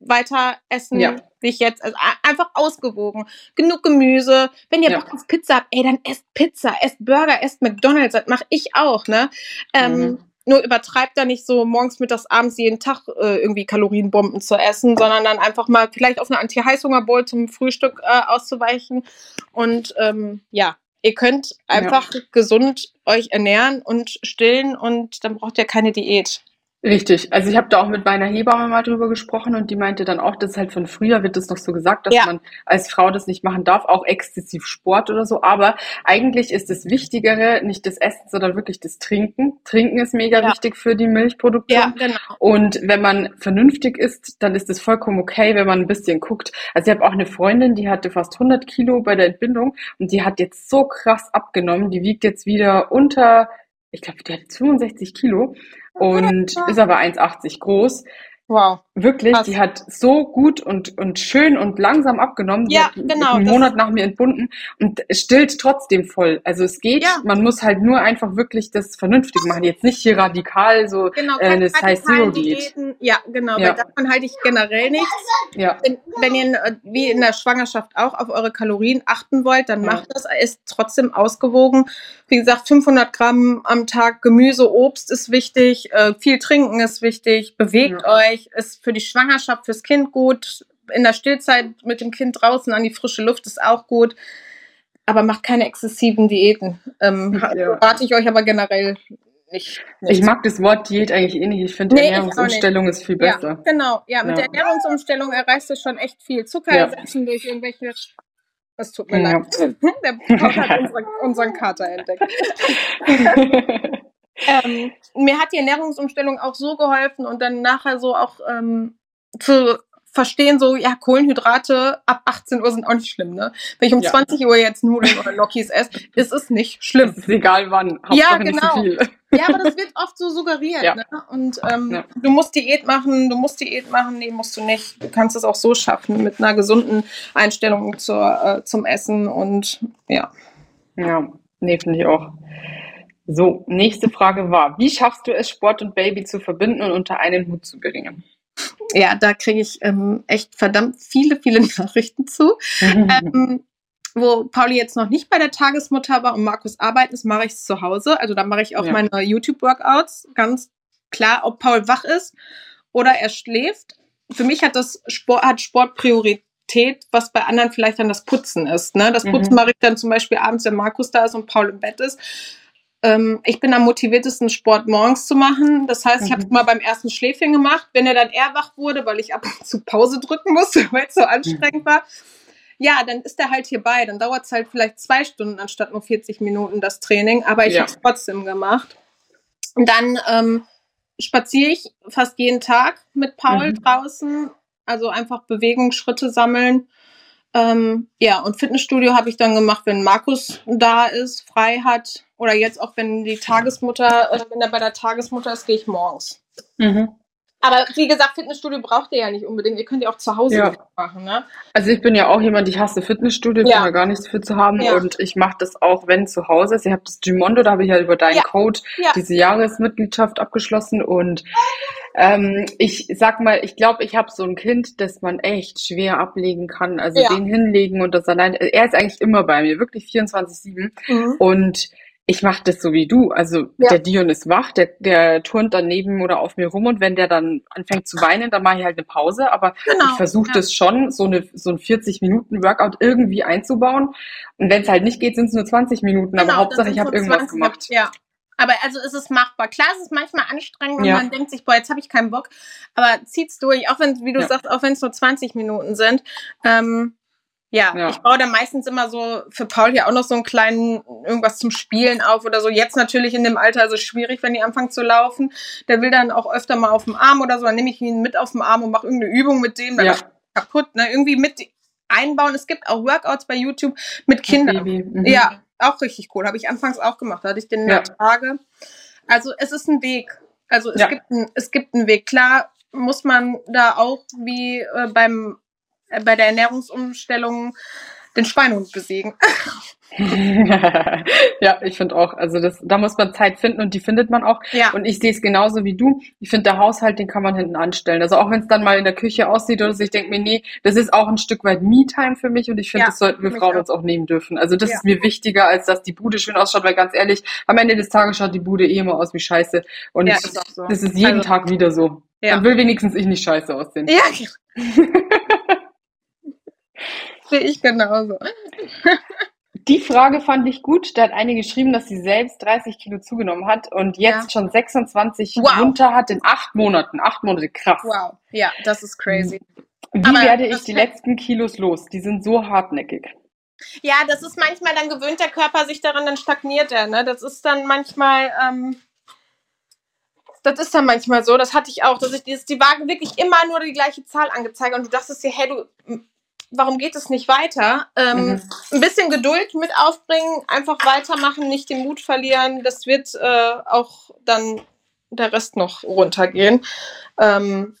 weiter essen, ja. wie ich jetzt. Also einfach ausgewogen. Genug Gemüse. Wenn ihr ja. Bock auf Pizza habt, ey, dann esst Pizza, esst Burger, esst McDonalds. Das mache ich auch, ne? Ähm, mhm. Nur übertreibt da nicht so morgens, mittags, abends jeden Tag äh, irgendwie Kalorienbomben zu essen, sondern dann einfach mal vielleicht auf eine Anti-Heißhunger-Bowl zum Frühstück äh, auszuweichen. Und ähm, ja, ihr könnt einfach ja. gesund euch ernähren und stillen und dann braucht ihr keine Diät. Richtig. Also ich habe da auch mit meiner Hebamme mal drüber gesprochen und die meinte dann auch, dass halt von früher wird das noch so gesagt, dass ja. man als Frau das nicht machen darf, auch exzessiv Sport oder so. Aber eigentlich ist das Wichtigere nicht das Essen, sondern wirklich das Trinken. Trinken ist mega ja. wichtig für die Milchproduktion. Ja, genau. Und wenn man vernünftig isst, dann ist es vollkommen okay, wenn man ein bisschen guckt. Also ich habe auch eine Freundin, die hatte fast 100 Kilo bei der Entbindung und die hat jetzt so krass abgenommen. Die wiegt jetzt wieder unter ich glaube, die hat 65 Kilo und ist aber 1,80 groß. Wow. Wirklich, Krass. die hat so gut und, und schön und langsam abgenommen. Ja, genau. Einen Monat nach mir entbunden und stillt trotzdem voll. Also es geht, ja. man muss halt nur einfach wirklich das vernünftig machen. Jetzt nicht hier radikal so genau, äh, eine Size Zero Diät. Ja, genau, ja. weil davon halte ich generell nichts. Ja. Wenn, wenn ihr äh, wie in der Schwangerschaft auch auf eure Kalorien achten wollt, dann ja. macht das, ist trotzdem ausgewogen. Wie gesagt, 500 Gramm am Tag Gemüse, Obst ist wichtig, äh, viel trinken ist wichtig, bewegt euch euch, ist für die Schwangerschaft, fürs Kind gut. In der Stillzeit mit dem Kind draußen an die frische Luft ist auch gut. Aber macht keine exzessiven Diäten. Ähm, ja. Rate ich euch aber generell nicht, nicht. Ich mag das Wort Diät eigentlich eh nicht. Ich finde, nee, Ernährungsumstellung ist viel besser. Ja, genau. Ja, mit ja. der Ernährungsumstellung erreichst du schon echt viel. Zucker ersetzen durch irgendwelche es tut mir ja. leid. <laughs> Der Pop hat <laughs> unsere, unseren Kater entdeckt. <laughs> ähm, mir hat die Ernährungsumstellung auch so geholfen und dann nachher so auch ähm, zu verstehen so, ja, Kohlenhydrate ab 18 Uhr sind auch nicht schlimm, ne? Wenn ich um Ja. 20 Uhr jetzt Nudeln oder Gnocchis esse, ist es nicht schlimm. Es ist egal wann. Ja, Hauptsache nicht so genau. viel. Ja, aber das wird oft so suggeriert. Ja. Ne? Und ähm, Ja. du musst Diät machen, du musst Diät machen, nee, musst du nicht. Du kannst es auch so schaffen mit einer gesunden Einstellung zur, äh, zum Essen und ja. Ja, nee, finde ich auch. So, nächste Frage war, wie schaffst du es, Sport und Baby zu verbinden und unter einen Hut zu bringen? Ja, da kriege ich ähm, echt verdammt viele, viele <laughs> Nachrichten zu. <laughs> Ähm, wo Pauli jetzt noch nicht bei der Tagesmutter war und Markus arbeiten ist, mache ich es zu Hause. Also da mache ich auch Ja. meine YouTube-Workouts. Ganz klar, ob Paul wach ist oder er schläft. Für mich hat das Sport, hat Sport Priorität, was bei anderen vielleicht dann das Putzen ist. Ne? Das Mhm. Putzen mache ich dann zum Beispiel abends, wenn Markus da ist und Paul im Bett ist. Ähm, ich bin am motiviertesten, Sport morgens zu machen. Das heißt, ich habe es Mhm. mal beim ersten Schläfchen gemacht. Wenn er dann eher wach wurde, weil ich ab und zu Pause drücken musste, <laughs> weil es so anstrengend war, ja, dann ist er halt hierbei. Dann dauert es halt vielleicht zwei Stunden anstatt nur 40 Minuten das Training. Aber ich Ja. habe es trotzdem gemacht. Und dann ähm, spaziere ich fast jeden Tag mit Paul Mhm. draußen. Also einfach Bewegung, Schritte sammeln. Ähm, ja, und Fitnessstudio habe ich dann gemacht, wenn Markus da ist, frei hat. Oder jetzt auch, wenn die Tagesmutter, äh, wenn er bei der Tagesmutter ist, gehe ich morgens. Mhm. Aber wie gesagt, Fitnessstudio braucht ihr ja nicht unbedingt. Ihr könnt ja auch zu Hause Ja. machen, ne? Also ich bin ja auch jemand, ich hasse Fitnessstudio, ich Ja. bin da gar nichts für zu haben Ja. und ich mache das auch, wenn zu Hause ist. Ich habe das Gimondo, da habe ich ja über deinen. Code diese Jahresmitgliedschaft abgeschlossen und ähm, ich sag mal, ich glaube, ich habe so ein Kind, das man echt schwer ablegen kann. Also den hinlegen und das allein. Er ist eigentlich immer bei mir, wirklich 24/7 Mhm. und ich mache das so wie du. Also Ja. der Dion ist wach, der, der turnt dann neben oder auf mir rum und wenn der dann anfängt zu weinen, dann mache ich halt eine Pause. Aber Genau. ich versuche ja. das schon, so, eine, so ein 40-Minuten-Workout irgendwie einzubauen. Und wenn es halt nicht geht, sind es nur 20 Minuten. aber Genau, Hauptsache, dann ich habe irgendwas 20 gemacht. Ja. Aber also ist es machbar. Klar, es ist manchmal anstrengend und Ja. man denkt sich, boah, jetzt habe ich keinen Bock. Aber zieht's durch, auch wenn, wie du sagst, auch wenn es nur 20 Minuten sind. Ähm, ja, Ja. ich baue dann meistens immer so für Paul hier auch noch so einen kleinen irgendwas zum Spielen auf oder so. Jetzt natürlich in dem Alter ist es schwierig, wenn die anfangen zu laufen. Der will dann auch öfter mal auf dem Arm oder so. Dann nehme ich ihn mit auf dem Arm und mache irgendeine Übung mit dem. Dann Ja. kaputt. Ne? Irgendwie mit einbauen. Es gibt auch Workouts bei YouTube mit Kindern. Baby. Mhm. Ja, auch richtig cool. Habe ich anfangs auch gemacht. Da hatte ich den Ja. Tage. Also es ist ein Weg. Also es, Ja. gibt ein, es gibt einen Weg. Klar muss man da auch wie äh, beim, bei der Ernährungsumstellung den Schweinehund besiegen. <laughs> ja, ich finde auch, also das, da muss man Zeit finden und die findet man auch. Ja. Und ich sehe es genauso wie du. Ich finde, der Haushalt, den kann man hinten anstellen. Also auch wenn es dann mal in der Küche aussieht oder so, ich denke mir, nee, das ist auch ein Stück weit Me-Time für mich und ich finde, Ja, das sollten wir Frauen auch. uns auch nehmen dürfen. Also das Ja. ist mir wichtiger, als dass die Bude schön ausschaut, weil ganz ehrlich, am Ende des Tages schaut die Bude eh immer aus wie Scheiße. Und Ja, ich, ist so. das ist jeden Also- Tag wieder so. Ja. Dann will wenigstens ich nicht scheiße aussehen. Ja. <laughs> Sehe ich genauso. Die Frage fand ich gut. Da hat eine geschrieben, dass sie selbst 30 Kilo zugenommen hat und jetzt Ja. schon 26 Wow. runter hat in acht Monaten. Acht Monate, krass. Wow. Ja, das ist crazy. Wie Aber werde ich die letzten Kilos los? Die sind so hartnäckig. Ja, das ist manchmal, dann gewöhnt der Körper sich daran, dann stagniert er. Ne? Das ist dann manchmal, ähm, das ist dann manchmal so. Das hatte ich auch, dass ich dieses, die Waage wirklich immer nur die gleiche Zahl angezeigt und du dachtest dir, hey, du, warum geht es nicht weiter? Ähm, Mhm. Ein bisschen Geduld mit aufbringen, einfach weitermachen, nicht den Mut verlieren. Das wird äh, auch dann der Rest noch runtergehen. Ähm,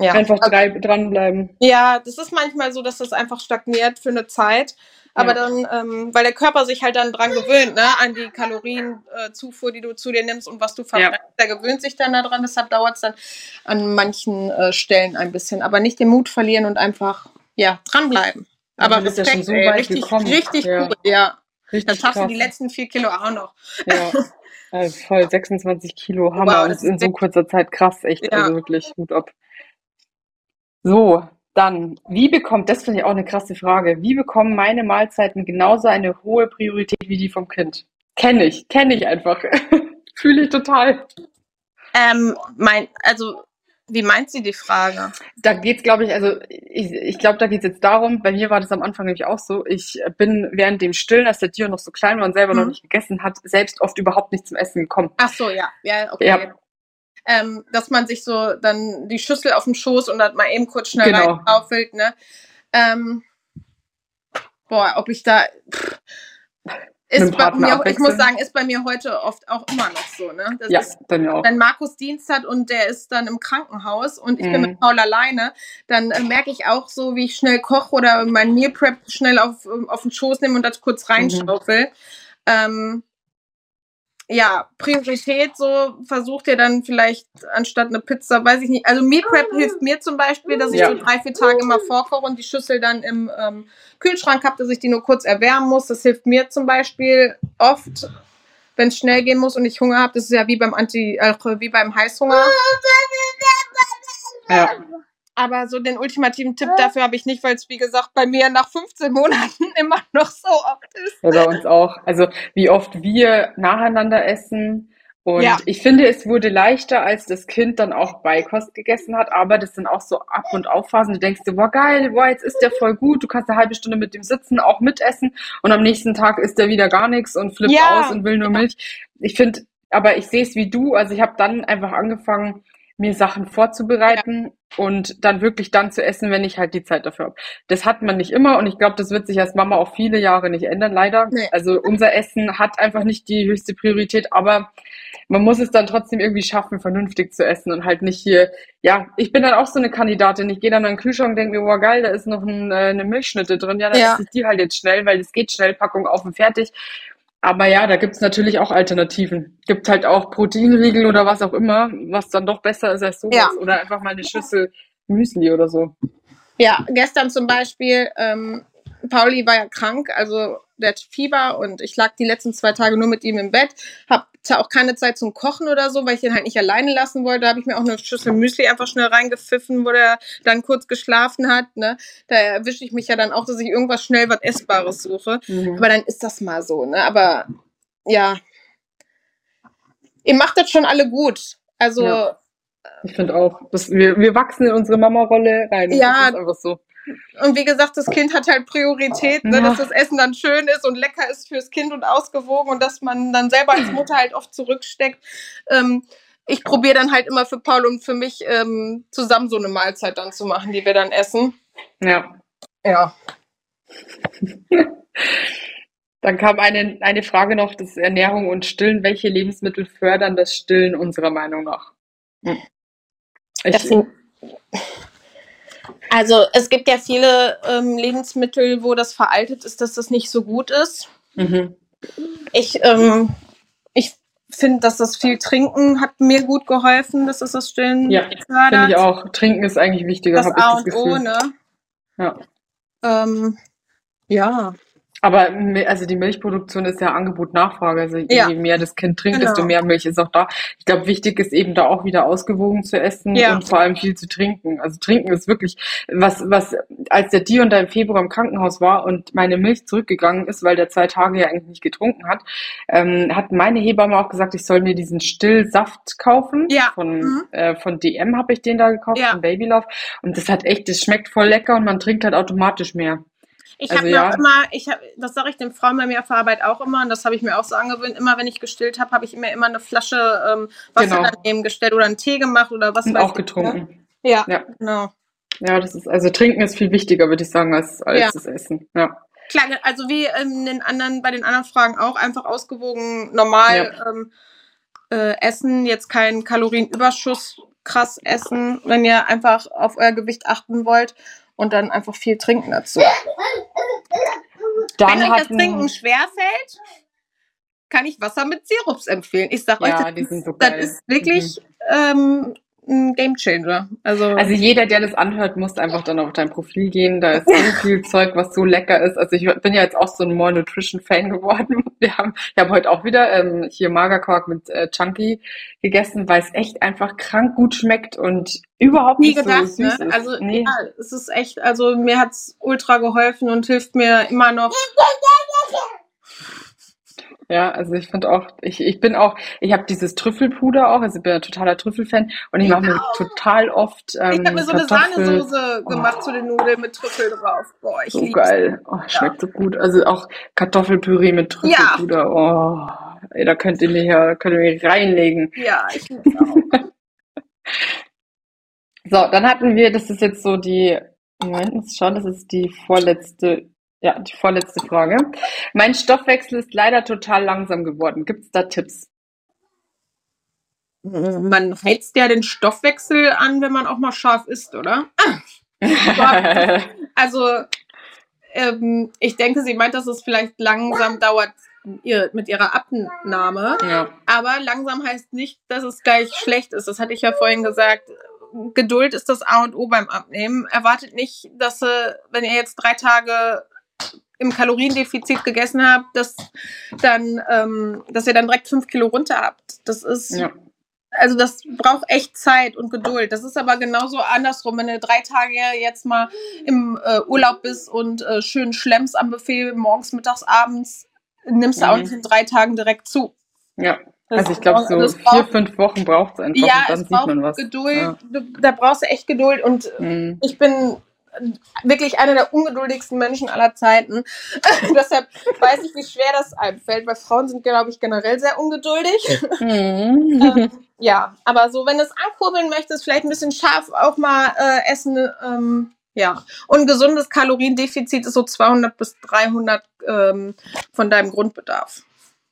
ja. Einfach drei, dranbleiben. Ja, das ist manchmal so, dass das einfach stagniert für eine Zeit. Aber Ja. dann, ähm, weil der Körper sich halt dann dran gewöhnt, ne, an die Kalorienzufuhr, die du zu dir nimmst und was du verbrennst. Der gewöhnt sich dann daran, deshalb dauert es dann an manchen äh, Stellen ein bisschen. Aber nicht den Mut verlieren und einfach, ja, dranbleiben. Aber ja Respekt, schon so ey, richtig, gekommen. richtig Ja. cool, ja. Dann Richtig schaffst du die letzten vier Kilo auch noch. Ja. Also <laughs> voll 26 Kilo Hammer Wow, das ist in so kurzer Zeit krass, echt. Ja. Also wirklich gut ab. So, dann, wie bekommt, das finde ich auch eine krasse Frage, wie bekommen meine Mahlzeiten genauso eine hohe Priorität wie die vom Kind? Kenne ich, kenne ich einfach. <laughs> Fühle ich total. Ähm, mein, also, wie meint sie die Frage? Da geht's, glaube ich, also ich, ich glaube, da geht's jetzt darum, bei mir war das am Anfang nämlich auch so, ich bin während dem Stillen, als der Dio noch so klein war und selber noch Mhm. nicht gegessen hat, selbst oft überhaupt nicht zum Essen gekommen. Ach so, ja. Ja, okay. Ja. ähm, dass man sich so dann die Schüssel auf dem Schoß und dann mal eben kurz schnell Genau. reinschaufelt, ne? Ähm, boah, ob ich da pff, ist bei mir, ich muss sagen, ist bei mir heute oft auch immer noch so, ne? Das Ja, ist, bei mir auch. wenn Markus Dienst hat und der ist dann im Krankenhaus und ich bin Mhm. mit Paul alleine, dann äh, merke ich auch so, wie ich schnell koche oder mein Meal Prep schnell auf, ähm, auf den Schoß nehme und das kurz reinschaufel. Ähm, ja, Priorität so versucht ihr dann vielleicht anstatt eine Pizza, weiß ich nicht. Also Meal Prep hilft mir zum Beispiel, dass ich Ja. so drei, vier Tage immer vorkoche und die Schüssel dann im ähm, Kühlschrank habe, dass ich die nur kurz erwärmen muss. Das hilft mir zum Beispiel oft, wenn es schnell gehen muss und ich Hunger habe. Das ist ja wie beim Anti, äh, wie beim Heißhunger. Ja. Aber so den ultimativen Tipp dafür habe ich nicht, weil es wie gesagt bei mir nach 15 Monaten <laughs> immer noch so oft ist. Ja, bei uns auch. Also wie oft wir nacheinander essen. Und Ja. ich finde, es wurde leichter, als das Kind dann auch Beikost gegessen hat. Aber das sind auch so Ab- und Aufphasen. Du denkst dir, boah, geil, boah, jetzt ist der voll gut. Du kannst eine halbe Stunde mit dem sitzen, auch mitessen. Und am nächsten Tag isst er wieder gar nichts und flippt Ja. aus und will nur Milch. Ich finde, aber ich sehe es wie du. Also ich habe dann einfach angefangen, mir Sachen vorzubereiten und dann wirklich dann zu essen, wenn ich halt die Zeit dafür habe. Das hat man nicht immer und ich glaube, das wird sich als Mama auch viele Jahre nicht ändern, leider. Nee. Also unser Essen hat einfach nicht die höchste Priorität, aber man muss es dann trotzdem irgendwie schaffen, vernünftig zu essen und halt nicht hier, ja, ich bin dann auch so eine Kandidatin. Ich gehe dann an den Kühlschrank und denke mir, boah, geil, da ist noch ein, äh, eine Milchschnitte drin. Ja, dann Ja. esse ich die halt jetzt schnell, weil es geht schnell, Packung auf und fertig. Aber ja, da gibt's natürlich auch Alternativen. Gibt halt auch Proteinriegel oder was auch immer, was dann doch besser ist als sowas. Ja. Oder einfach mal eine Schüssel Müsli oder so. Ja, gestern zum Beispiel, ähm, Pauli war ja krank, also der hat Fieber und ich lag die letzten zwei Tage nur mit ihm im Bett, hab zwar auch keine Zeit zum Kochen oder so, weil ich ihn halt nicht alleine lassen wollte. Da habe ich mir auch eine Schüssel Müsli einfach schnell reingepfiffen, wo der dann kurz geschlafen hat. Ne? Da erwische ich mich ja dann auch, dass ich irgendwas schnell was Essbares suche. Mhm. Aber dann ist das mal so, ne? Aber ja, ihr macht das schon alle gut. Also Ja. Ich finde auch, das, wir, wir wachsen in unsere Mama-Rolle rein. Ja. Das ist einfach so. Und wie gesagt, das Kind hat halt Priorität, ne, Ja. dass das Essen dann schön ist und lecker ist fürs Kind und ausgewogen und dass man dann selber als Mutter halt oft zurücksteckt. Ähm, ich probiere dann halt immer für Paul und für mich ähm, zusammen so eine Mahlzeit dann zu machen, die wir dann essen. Ja. Ja. <laughs> Dann kam eine, eine Frage noch, das ist Ernährung und Stillen. Welche Lebensmittel fördern das Stillen unserer Meinung nach? Hm. Ich, also es gibt ja viele ähm, Lebensmittel, wo das veraltet ist, dass das nicht so gut ist. mhm. Ich, ähm, ich finde, dass das viel Trinken hat mir gut geholfen, dass das das Stillen Ja. Finde ich auch. Trinken ist eigentlich wichtiger, Das A und. O, ne? Ja. Ähm, ja. Aber also die Milchproduktion ist ja Angebot-Nachfrage. Also je Ja. mehr das Kind trinkt, Genau. desto mehr Milch ist auch da. Ich glaube, wichtig ist eben da auch wieder ausgewogen zu essen Ja. und vor allem viel zu trinken. Also trinken ist wirklich was, was als der Dion da im Februar im Krankenhaus war und meine Milch zurückgegangen ist, weil der zwei Tage ja eigentlich nicht getrunken hat, ähm, hat meine Hebamme auch gesagt, ich soll mir diesen Stillsaft kaufen. Ja. Von, Mhm. äh, von DM habe ich den da gekauft, Ja. von Baby Love. Und das hat echt, das schmeckt voll lecker und man trinkt halt automatisch mehr. Ich Also habe mir ja. auch immer, ich hab, das sage ich den Frauen bei mir auf der Arbeit auch immer, und das habe ich mir auch so angewöhnt, immer wenn ich gestillt habe, habe ich mir immer eine Flasche ähm, Wasser Genau. daneben gestellt oder einen Tee gemacht oder was Und weiß auch ich, getrunken. Ne? Ja, Ja. genau. Ja, das ist, also trinken ist viel wichtiger, würde ich sagen, als, als Ja. das Essen. Ja. Klar, also wie in den anderen, bei den anderen Fragen auch einfach ausgewogen, normal ähm, äh, essen, jetzt keinen Kalorienüberschuss krass essen, wenn ihr einfach auf euer Gewicht achten wollt und dann einfach viel trinken dazu. Dann wenn euch das Trinken schwerfällt, kann ich Wasser mit Sirups empfehlen. Ich sag euch, ja, das, die sind so das ist wirklich ähm, ein Gamechanger. Also, Also jeder, der das anhört, muss einfach dann auf dein Profil gehen. Da ist so <laughs> viel Zeug, was so lecker ist. Also ich bin ja jetzt auch so ein More Nutrition Fan geworden. <laughs> Wir haben, ich habe heute auch wieder ähm, hier Magerquark mit äh, Chunky gegessen, weil es echt einfach krank gut schmeckt und überhaupt nie nicht gedacht, so süß ne? ist. Also nee. ja, es ist echt, also mir hat's ultra geholfen und hilft mir immer noch. <laughs> Ja, also ich finde auch, ich, ich bin auch, ich habe dieses Trüffelpuder auch, also ich bin ein totaler Trüffelfan und ich mache mir total oft ähm, Ich habe mir so eine Kartoffel- Sahnesoße Oh. gemacht zu den Nudeln mit Trüffel drauf. Boah, ich So lieb's. geil. Oh, schmeckt so gut. Also auch Kartoffelpüree mit Trüffelpuder. Oh, ey, da könnt ihr mir hier, könnt ihr mir reinlegen. Ja, ich lieb's auch. <laughs> So, dann hatten wir, das ist jetzt so die, Moment, schauen, das ist die vorletzte, ja, die vorletzte Frage. Mein Stoffwechsel ist leider total langsam geworden. Gibt es da Tipps? Man heizt ja den Stoffwechsel an, wenn man auch mal scharf isst, oder? <laughs> also, ähm, ich denke, sie meint, dass es vielleicht langsam dauert ihr, mit ihrer Abnahme. Ja. Aber langsam heißt nicht, dass es gleich schlecht ist. Das hatte ich ja vorhin gesagt. Geduld ist das A und O beim Abnehmen. Erwartet nicht, dass sie, wenn ihr jetzt drei Tage im Kaloriendefizit gegessen habt, dass dann, ähm, dass ihr dann direkt fünf Kilo runter habt. Das ist, Ja. also das braucht echt Zeit und Geduld. Das ist aber genauso andersrum, wenn du drei Tage jetzt mal im äh, Urlaub bist und äh, schön schlemmst am Buffet, morgens, mittags, abends, nimmst du auch Mhm. nicht in drei Tagen direkt zu. Ja. Das Also ich glaube, so vier, braucht- fünf Wochen braucht es einfach Ja, und dann es sieht braucht man was. Geduld. Ja. Da brauchst du echt Geduld und Mhm. ich bin wirklich einer der ungeduldigsten Menschen aller Zeiten. <laughs> Deshalb weiß ich, wie schwer das einem fällt, weil Frauen sind, glaube ich, generell sehr ungeduldig. <laughs> Ähm, ja, aber so, wenn du es ankurbeln möchtest, vielleicht ein bisschen scharf auch mal äh, essen. Ähm, ja, und ein gesundes Kaloriendefizit ist so 200 bis 300 ähm, von deinem Grundbedarf.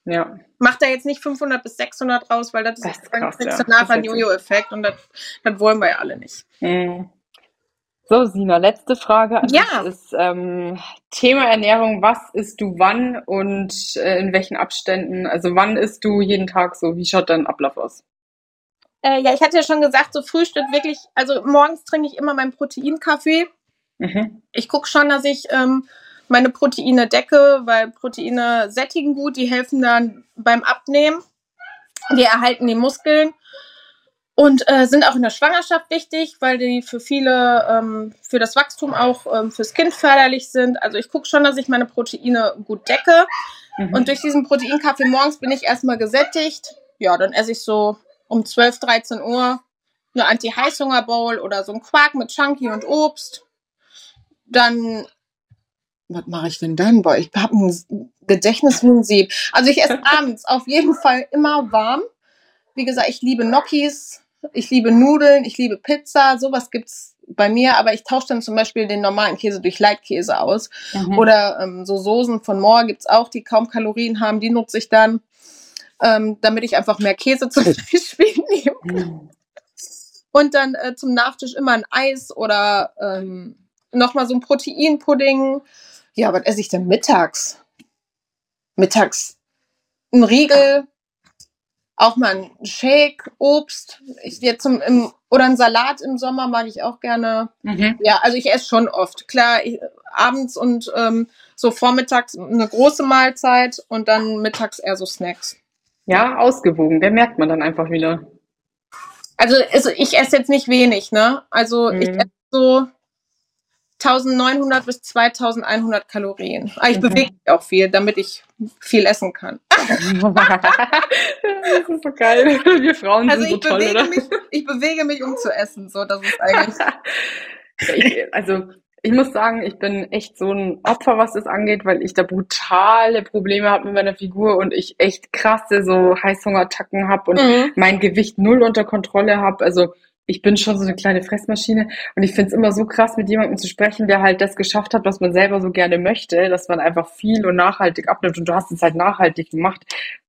ja. Mach da jetzt nicht 500 bis 600 raus, weil das, Das ist kriegst ja. Jojo-Effekt und das, das wollen wir ja alle nicht. Mhm. So, Sina, letzte Frage an Ja. dich ist ähm, Thema Ernährung. Was isst du wann und äh, in welchen Abständen? Also wann isst du jeden Tag so? Wie schaut dein Ablauf aus? Äh, ja, ich hatte ja schon gesagt, so Frühstück wirklich, also morgens trinke ich immer meinen Proteinkaffee. Mhm. Ich gucke schon, dass ich ähm, meine Proteine decke, weil Proteine sättigen gut, die helfen dann beim Abnehmen. Die erhalten die Muskeln und äh, sind auch in der Schwangerschaft wichtig, weil die für viele, ähm, für das Wachstum auch ähm, fürs Kind förderlich sind. Also ich gucke schon, dass ich meine Proteine gut decke. Mhm. Und durch diesen Proteinkaffee morgens bin ich erstmal gesättigt. Ja, dann esse ich so um 12, 13 Uhr eine Anti-Heißhunger-Bowl oder so ein Quark mit Chunky und Obst. Dann, was mache ich denn dann? Boah, ich habe ein Gedächtnis wie ein Sieb. Also ich esse <laughs> abends auf jeden Fall immer warm. Wie gesagt, ich liebe Gnocchis, ich liebe Nudeln, ich liebe Pizza, sowas gibt's bei mir, aber ich tausche dann zum Beispiel den normalen Käse durch Leitkäse aus. Mhm. Oder ähm, so Soßen von Moor gibt's auch, die kaum Kalorien haben, die nutze ich dann, ähm, damit ich einfach mehr Käse zum <laughs> Beispiel nehme. Mhm. Und dann äh, zum Nachtisch immer ein Eis oder ähm, nochmal so ein Proteinpudding. Ja, was esse ich denn mittags? Mittags ein Riegel, auch mal ein Shake, Obst. Ich, jetzt zum, im, oder ein Salat im Sommer mag ich auch gerne. Mhm. Ja, also ich esse schon oft. Klar, ich, abends und ähm, so vormittags eine große Mahlzeit und dann mittags eher so Snacks. Ja, ausgewogen. Der merkt man dann einfach wieder. Also, also ich esse jetzt nicht wenig, ne? Also ich Mhm. esse so 1900 bis 2100 Kalorien. Aber ich Mhm. bewege mich auch viel, damit ich viel essen kann. <laughs> <laughs> das ist so geil. Wir Frauen Also sind so ich toll, bewege oder? mich, ich bewege mich, um zu essen. So, das ist eigentlich. <laughs> ich, also ich muss sagen, ich bin echt so ein Opfer, was das angeht, weil ich da brutale Probleme habe mit meiner Figur und ich echt krasse so Heißhungerattacken habe und Mhm. mein Gewicht null unter Kontrolle habe. Also ich bin schon so eine kleine Fressmaschine und ich finde es immer so krass, mit jemandem zu sprechen, der halt das geschafft hat, was man selber so gerne möchte, dass man einfach viel und nachhaltig abnimmt und du hast es halt nachhaltig gemacht.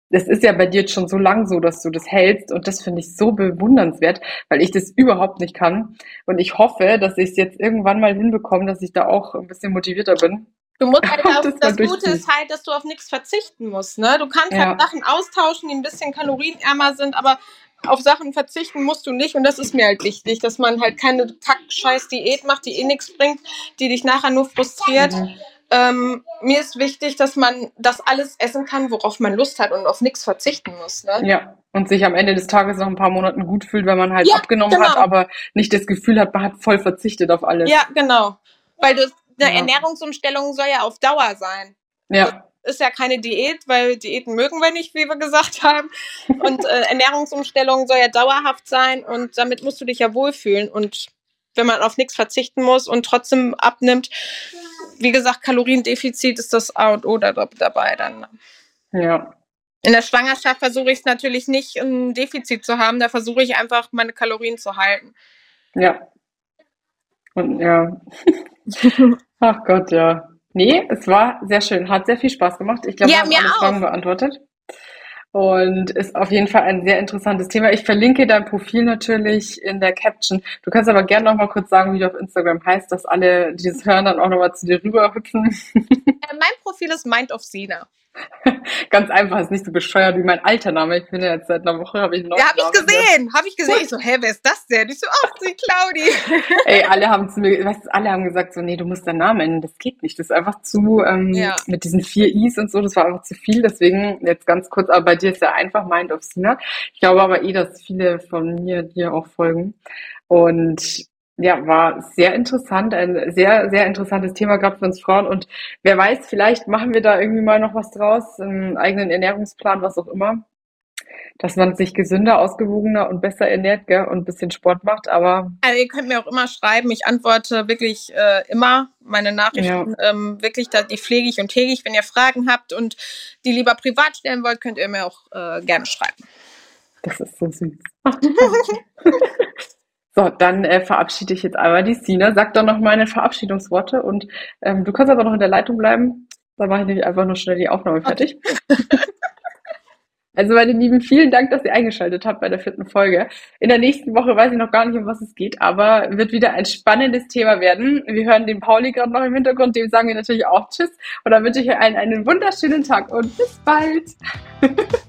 Das ist ja bei dir jetzt schon so lang so, dass du das hältst und das finde ich so bewundernswert, weil ich das überhaupt nicht kann und ich hoffe, dass ich es jetzt irgendwann mal hinbekomme, dass ich da auch ein bisschen motivierter bin. Du musst halt <laughs> auf, das das, Gute ist halt, dass du auf nichts verzichten musst. Ne? Du kannst Ja. halt Sachen austauschen, die ein bisschen kalorienärmer sind, aber auf Sachen verzichten musst du nicht. Und das ist mir halt wichtig, dass man halt keine kack-scheiß Diät macht, die eh nichts bringt, die dich nachher nur frustriert. Mhm. Ähm, mir ist wichtig, dass man das alles essen kann, worauf man Lust hat und auf nichts verzichten muss. Ne? Ja, und sich am Ende des Tages nach ein paar Monaten gut fühlt, weil man halt Ja, abgenommen genau. hat, aber nicht das Gefühl hat, man hat voll verzichtet auf alles. Ja, genau. Weil das, eine Ja. Ernährungsumstellung soll ja auf Dauer sein. Ja, ist ja keine Diät, weil Diäten mögen wir nicht, wie wir gesagt haben. Und äh, Ernährungsumstellung soll ja dauerhaft sein und damit musst du dich ja wohlfühlen. Und wenn man auf nichts verzichten muss und trotzdem abnimmt, wie gesagt, Kaloriendefizit ist das A und O da, dabei dann. ja. In der Schwangerschaft versuche ich es natürlich nicht, ein Defizit zu haben. Da versuche ich einfach, meine Kalorien zu halten. Ja, Und ja. <laughs> Ach Gott, ja. Nee, es war sehr schön. Hat sehr viel Spaß gemacht. Ich glaube, Ja, wir haben alle. Fragen beantwortet. Und ist auf jeden Fall ein sehr interessantes Thema. Ich verlinke dein Profil natürlich in der Caption. Du kannst aber gerne noch mal kurz sagen, wie du auf Instagram heißt, dass alle, die das hören, dann auch noch mal zu dir rüberhüpfen. Äh, mein Profil ist Mind of Sina. <laughs> <laughs> Ganz einfach, ist nicht so bescheuert wie mein alter Name. Ich bin ja jetzt seit einer Woche, habe ich einen neuen Ja, habe ich Namen. gesehen. Habe ich gesehen. Ich so, hä, wer ist das denn? Ich so, ach, die Claudi. <laughs> Ey, alle haben zu mir, weißt alle haben gesagt so, nee, du musst deinen Namen ändern, das geht nicht. Das ist einfach zu, ähm, Ja. mit diesen vier Is und so, das war einfach zu viel. Deswegen jetzt ganz kurz, aber bei dir ist ja einfach Mind of Sina. Ich glaube aber eh, dass viele von mir dir auch folgen. Und ja, war sehr interessant, ein sehr, sehr interessantes Thema, gerade für uns Frauen. Und wer weiß, vielleicht machen wir da irgendwie mal noch was draus, einen eigenen Ernährungsplan, was auch immer. Dass man sich gesünder, ausgewogener und besser ernährt, gell, und ein bisschen Sport macht, aber Also ihr könnt mir auch immer schreiben. Ich antworte wirklich äh, immer meine Nachrichten. Ähm, wirklich, da, die pflege ich und hege ich. Wenn ihr Fragen habt und die lieber privat stellen wollt, könnt ihr mir auch äh, gerne schreiben. Das ist so süß. <laughs> So, dann äh, verabschiede ich jetzt einmal die Sina. Sag doch noch meine Verabschiedungsworte und ähm, du kannst aber noch in der Leitung bleiben. Dann mache ich nämlich einfach nur schnell die Aufnahme fertig. Also meine Lieben, vielen Dank, dass ihr eingeschaltet habt bei der vierten Folge. In der nächsten Woche weiß ich noch gar nicht, um was es geht, aber wird wieder ein spannendes Thema werden. Wir hören den Pauli gerade noch im Hintergrund, dem sagen wir natürlich auch Tschüss. Und dann wünsche ich euch allen einen wunderschönen Tag und bis bald. <laughs>